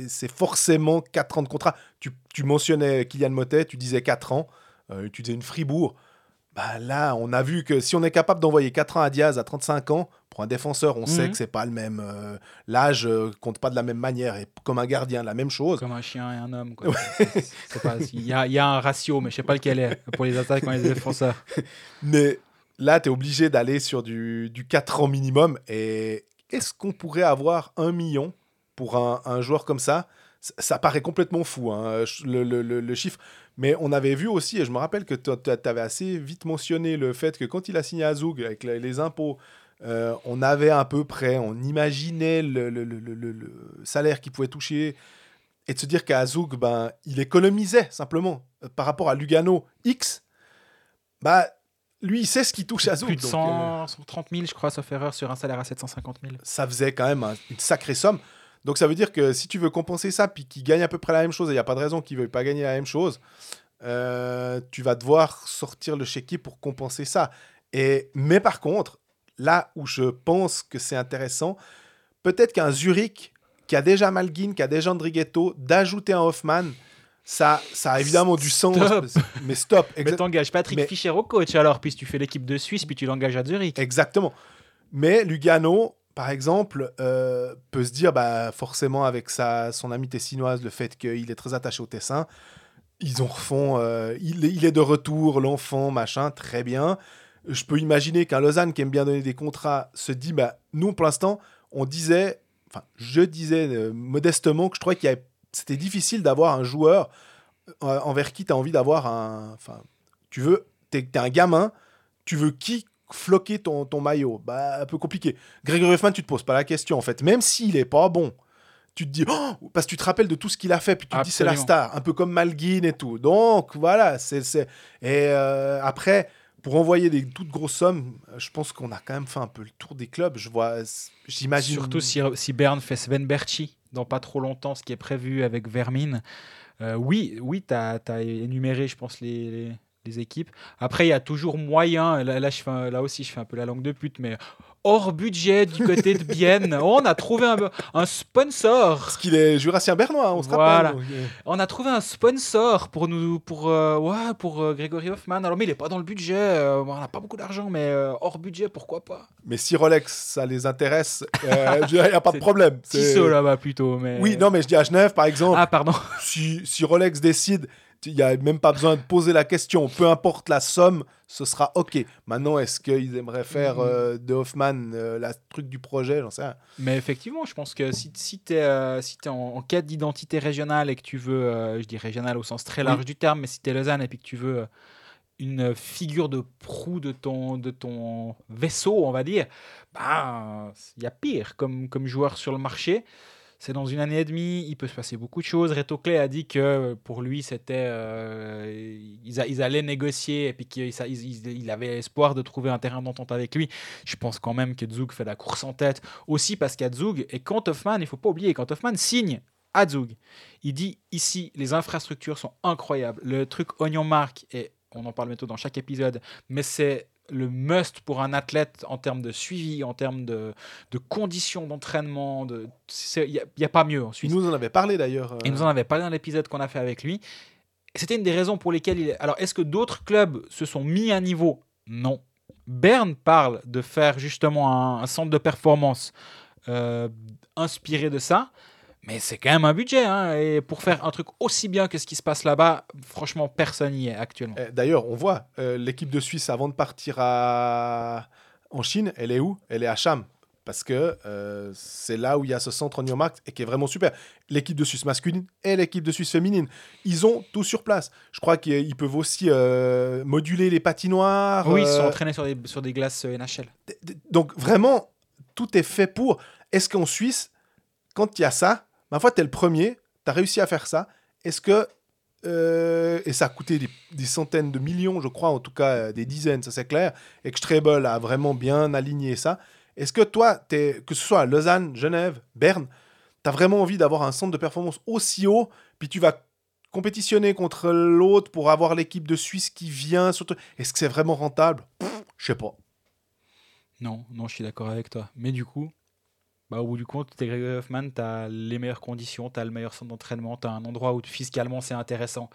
Speaker 2: C'est forcément 4 ans de contrat. Tu, tu mentionnais Kylian Motet, tu disais 4 ans, euh, tu disais une Fribourg. Bah là, on a vu que si on est capable d'envoyer 4 ans à Diaz à 35 ans, pour un défenseur, on sait
Speaker 3: Mhm.
Speaker 2: que c'est pas le même. euh, L'âge euh, compte pas de la même manière. Et comme un gardien, la même chose.
Speaker 3: Comme un chien et un homme. quoi. Il y, a, il y a un ratio, mais je sais pas lequel est pour les attaquants et les défenseurs.
Speaker 2: Mais là, tu es obligé d'aller sur du, du 4 ans minimum. Et est-ce qu'on pourrait avoir un million pour un, un joueur comme ça? Ça, ça paraît complètement fou, hein, le, le- le- le chiffre. Mais on avait vu aussi, et je me rappelle que tu avais assez vite mentionné le fait que quand il a signé à Zoug avec les, impôts, euh, on avait à peu près, on imaginait le, le- le- le- le- le salaire qu'il pouvait toucher. Et de se dire qu'à Zoug, ben, il économisait simplement euh, par rapport à Lugano X. Bah, lui, il sait ce qu'il touche à Zoug.
Speaker 3: Plus de
Speaker 2: donc,
Speaker 3: 100, 130 000, je crois, sauf erreur, sur un salaire à 750 000.
Speaker 2: ça faisait quand même un- une sacrée somme. Donc ça veut dire que si tu veux compenser ça, puis qu'il gagne à peu près la même chose, et il n'y a pas de raison qu'il ne veuille pas gagner la même chose, euh, tu vas devoir sortir le chéquier pour compenser ça. Et, mais par contre, là où je pense que c'est intéressant, peut-être qu'un Zurich qui a déjà Malguin, qui a déjà Andrighetto, d'ajouter un Hoffman, ça, ça a évidemment du sens.
Speaker 3: Stop.
Speaker 2: Mais stop.
Speaker 3: Mais t'engages Patrick
Speaker 2: Mais-
Speaker 3: Fischer au coach alors, puis tu fais l'équipe de Suisse, puis tu l'engages à Zurich.
Speaker 2: Exactement. Mais Lugano, par exemple, euh, peut se dire, bah, forcément, avec sa, son ami tessinoise, le fait qu'il est très attaché au Tessin, ils ont refont, euh, il, est- de retour, l'enfant, machin, très bien. Je peux imaginer qu'un Lausanne qui aime bien donner des contrats se dit, bah, nous, pour l'instant, on disait, enfin, je disais euh, modestement que je trouvais qu'il c'était difficile d'avoir un joueur envers qui tu as envie d'avoir un. Enfin, tu veux, tu es, un gamin, tu veux qui floquer ton, ton maillot Bah, un peu compliqué. Grégory Hoffman, tu te poses pas la question en fait. Même s'il est pas bon, tu te dis, Oh parce que tu te rappelles de tout ce qu'il a fait, puis tu te dis c'est la star, un peu comme Malguin et tout. Donc voilà, c'est. Et euh, après, pour envoyer des toutes grosses sommes, je pense qu'on a quand même fait un peu le tour des clubs. Je vois, j'imagine.
Speaker 3: Surtout si, si Berne fait Sven Berchi dans pas trop longtemps, ce qui est prévu avec Vermine. Euh, oui, oui tu as, énuméré, je pense, les, les- les équipes. Après, il y a toujours moyen, là, là, je fais un- là aussi je fais un peu la langue de pute, mais hors budget du côté de Bienne, on a trouvé un, un sponsor.
Speaker 2: Parce qu'il est jurassien bernois, on se
Speaker 3: Voilà.
Speaker 2: rappelle.
Speaker 3: On a trouvé un sponsor pour nous, pour, euh, ouais, pour euh, Grégory Hoffman. Alors, mais il est pas dans le budget. euh, on n'a pas beaucoup d'argent, mais euh, hors budget, pourquoi pas?
Speaker 2: Mais si Rolex, ça les intéresse, il n'y a pas de problème.
Speaker 3: Tissot là-bas plutôt, mais.
Speaker 2: Oui, non, mais je dis à Genève, par exemple,
Speaker 3: Ah, pardon.
Speaker 2: si, si Rolex décide, il n'y a même pas besoin de poser la question. Peu importe la somme, ce sera OK. Maintenant, est-ce qu'ils aimeraient faire
Speaker 3: Mhm.
Speaker 2: euh, de Hoffman euh, la truc du projet? J'en sais rien.
Speaker 3: Mais effectivement, je pense que si, si tu es, si t'es en, en quête d'identité régionale et que tu veux, euh, je dis régionale au sens très large
Speaker 2: Oui.
Speaker 3: du terme, mais si tu es Lausanne et puis que tu veux euh, une figure de proue de ton, de ton vaisseau, on va dire, bah, il y a pire comme, comme joueur sur le marché. C'est dans une année et demie, il peut se passer beaucoup de choses. Reto Clay a dit que pour lui, c'était, euh, ils, a- ils allaient négocier et puis qu'il il, il- avait espoir de trouver un terrain d'entente avec lui. Je pense quand même que Zug fait la course en tête aussi parce qu'à Zug, et quand Hoffman, il faut pas oublier, quand Hoffman signe à il dit ici, les infrastructures sont incroyables. Le truc Oignon Mark, et on en parle bientôt dans chaque épisode, mais c'est le must pour un athlète en termes de suivi, en termes de, de conditions d'entraînement. de- Il n'y a, pas mieux en Suisse.
Speaker 2: Il nous en avait parlé d'ailleurs. euh,
Speaker 3: Il nous en avait parlé dans l'épisode qu'on a fait avec lui. C'était une des raisons pour lesquelles il. Alors, est-ce que d'autres clubs se sont mis à niveau? Non. Berne parle de faire justement un, un centre de performance euh, inspiré de ça. Mais c'est quand même un budget. hein, et pour faire un truc aussi bien que ce qui se passe là-bas, franchement, personne n'y est actuellement.
Speaker 2: Eh, D'ailleurs, on voit euh, l'équipe de Suisse avant de partir à... en Chine, elle est où? Elle est à Cham. Parce que euh, c'est là où il y a ce centre en Newmark et qui est vraiment super. L'équipe de Suisse masculine et l'équipe de Suisse féminine, ils ont tout sur place. Je crois qu'ils peuvent aussi euh, moduler les patinoires.
Speaker 3: oui, ils sont entraînés sur des, sur des glaces NHL.
Speaker 2: donc vraiment, tout est fait pour. Est-ce qu'en Suisse, quand il y a ça, ma foi, tu es le premier, tu as réussi à faire ça. Est-ce que. euh, et ça a coûté des, centaines de millions, je crois, en tout cas euh, des dizaines, ça c'est clair. Et que Strebel a vraiment bien aligné ça. Est-ce que toi, t'es- que ce soit à Lausanne, Genève, Berne, tu as vraiment envie d'avoir un centre de performance aussi haut, puis tu vas compétitionner contre l'autre pour avoir l'équipe de Suisse qui vient surtout Est-ce que c'est vraiment rentable? Je sais pas.
Speaker 3: Non, non, je suis d'accord avec toi. Mais du coup, bah, au bout du compte, tu es Gregory Hoffman, tu as les meilleures conditions, tu as le meilleur centre d'entraînement, tu as un endroit où fiscalement c'est intéressant.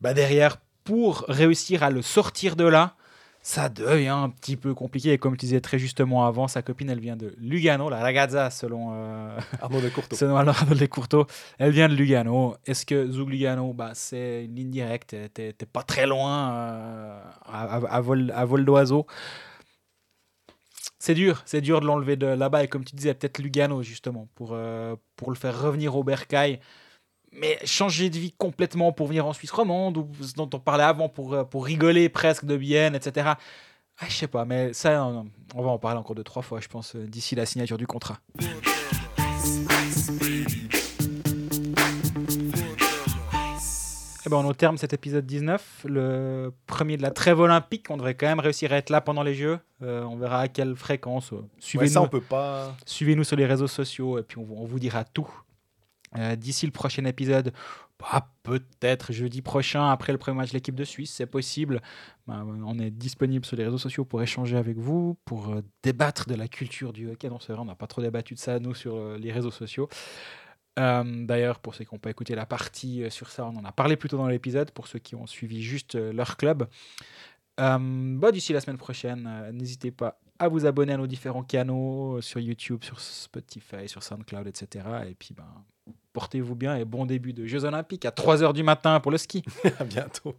Speaker 3: Bah, derrière, pour réussir à le sortir de là, ça devient un petit peu compliqué. Et comme tu disais très justement avant, sa copine, elle vient de Lugano, la ragazza, selon, euh,
Speaker 2: Arnaud Descourteaux.
Speaker 3: selon Arnaud Descourteaux. Elle vient de Lugano. Est-ce que Zug Lugano, bah, c'est une ligne directe? T'es pas très loin euh, à vol, à vol d'oiseau. C'est dur, c'est dur de l'enlever de là-bas. Et comme tu disais, peut-être Lugano, justement, pour, euh, pour le faire revenir au Bercail. Mais changer de vie complètement pour venir en Suisse romande, ou dont on parlait avant, pour, euh, pour rigoler presque de Bienne, etc. Ah, je sais pas, mais ça, on on va en parler encore deux, trois fois, je pense, euh, d'ici la signature du contrat. Ben, on est au terme de cet épisode 19, le premier de la trêve olympique. On devrait quand même réussir à être là pendant les Jeux. Euh, on verra à quelle fréquence. Euh,
Speaker 2: Ouais,
Speaker 3: Suivez-nous
Speaker 2: ça, on peut pas.
Speaker 3: Suivez-nous sur les réseaux sociaux et puis on, vous- on vous dira tout. Euh, D'ici le prochain épisode, bah, peut-être jeudi prochain, après le premier match de l'équipe de Suisse, c'est possible. Bah, on est disponible sur les réseaux sociaux pour échanger avec vous, pour euh, débattre de la culture du hockey. Non, c'est vrai, on n'a pas trop débattu de ça, nous, sur les réseaux sociaux. Euh, D'ailleurs, pour ceux qui n'ont pas écouté la partie euh, sur ça, on en a parlé plus tôt dans l'épisode. Pour ceux qui ont suivi juste euh, leur club, euh, bah, d'ici la semaine prochaine, n'hésitez pas à vous abonner à nos différents canaux sur YouTube, sur Spotify, sur SoundCloud, etc. Et puis, ben, portez-vous bien et bon début de Jeux Olympiques à 3h du matin pour le ski.
Speaker 2: à bientôt.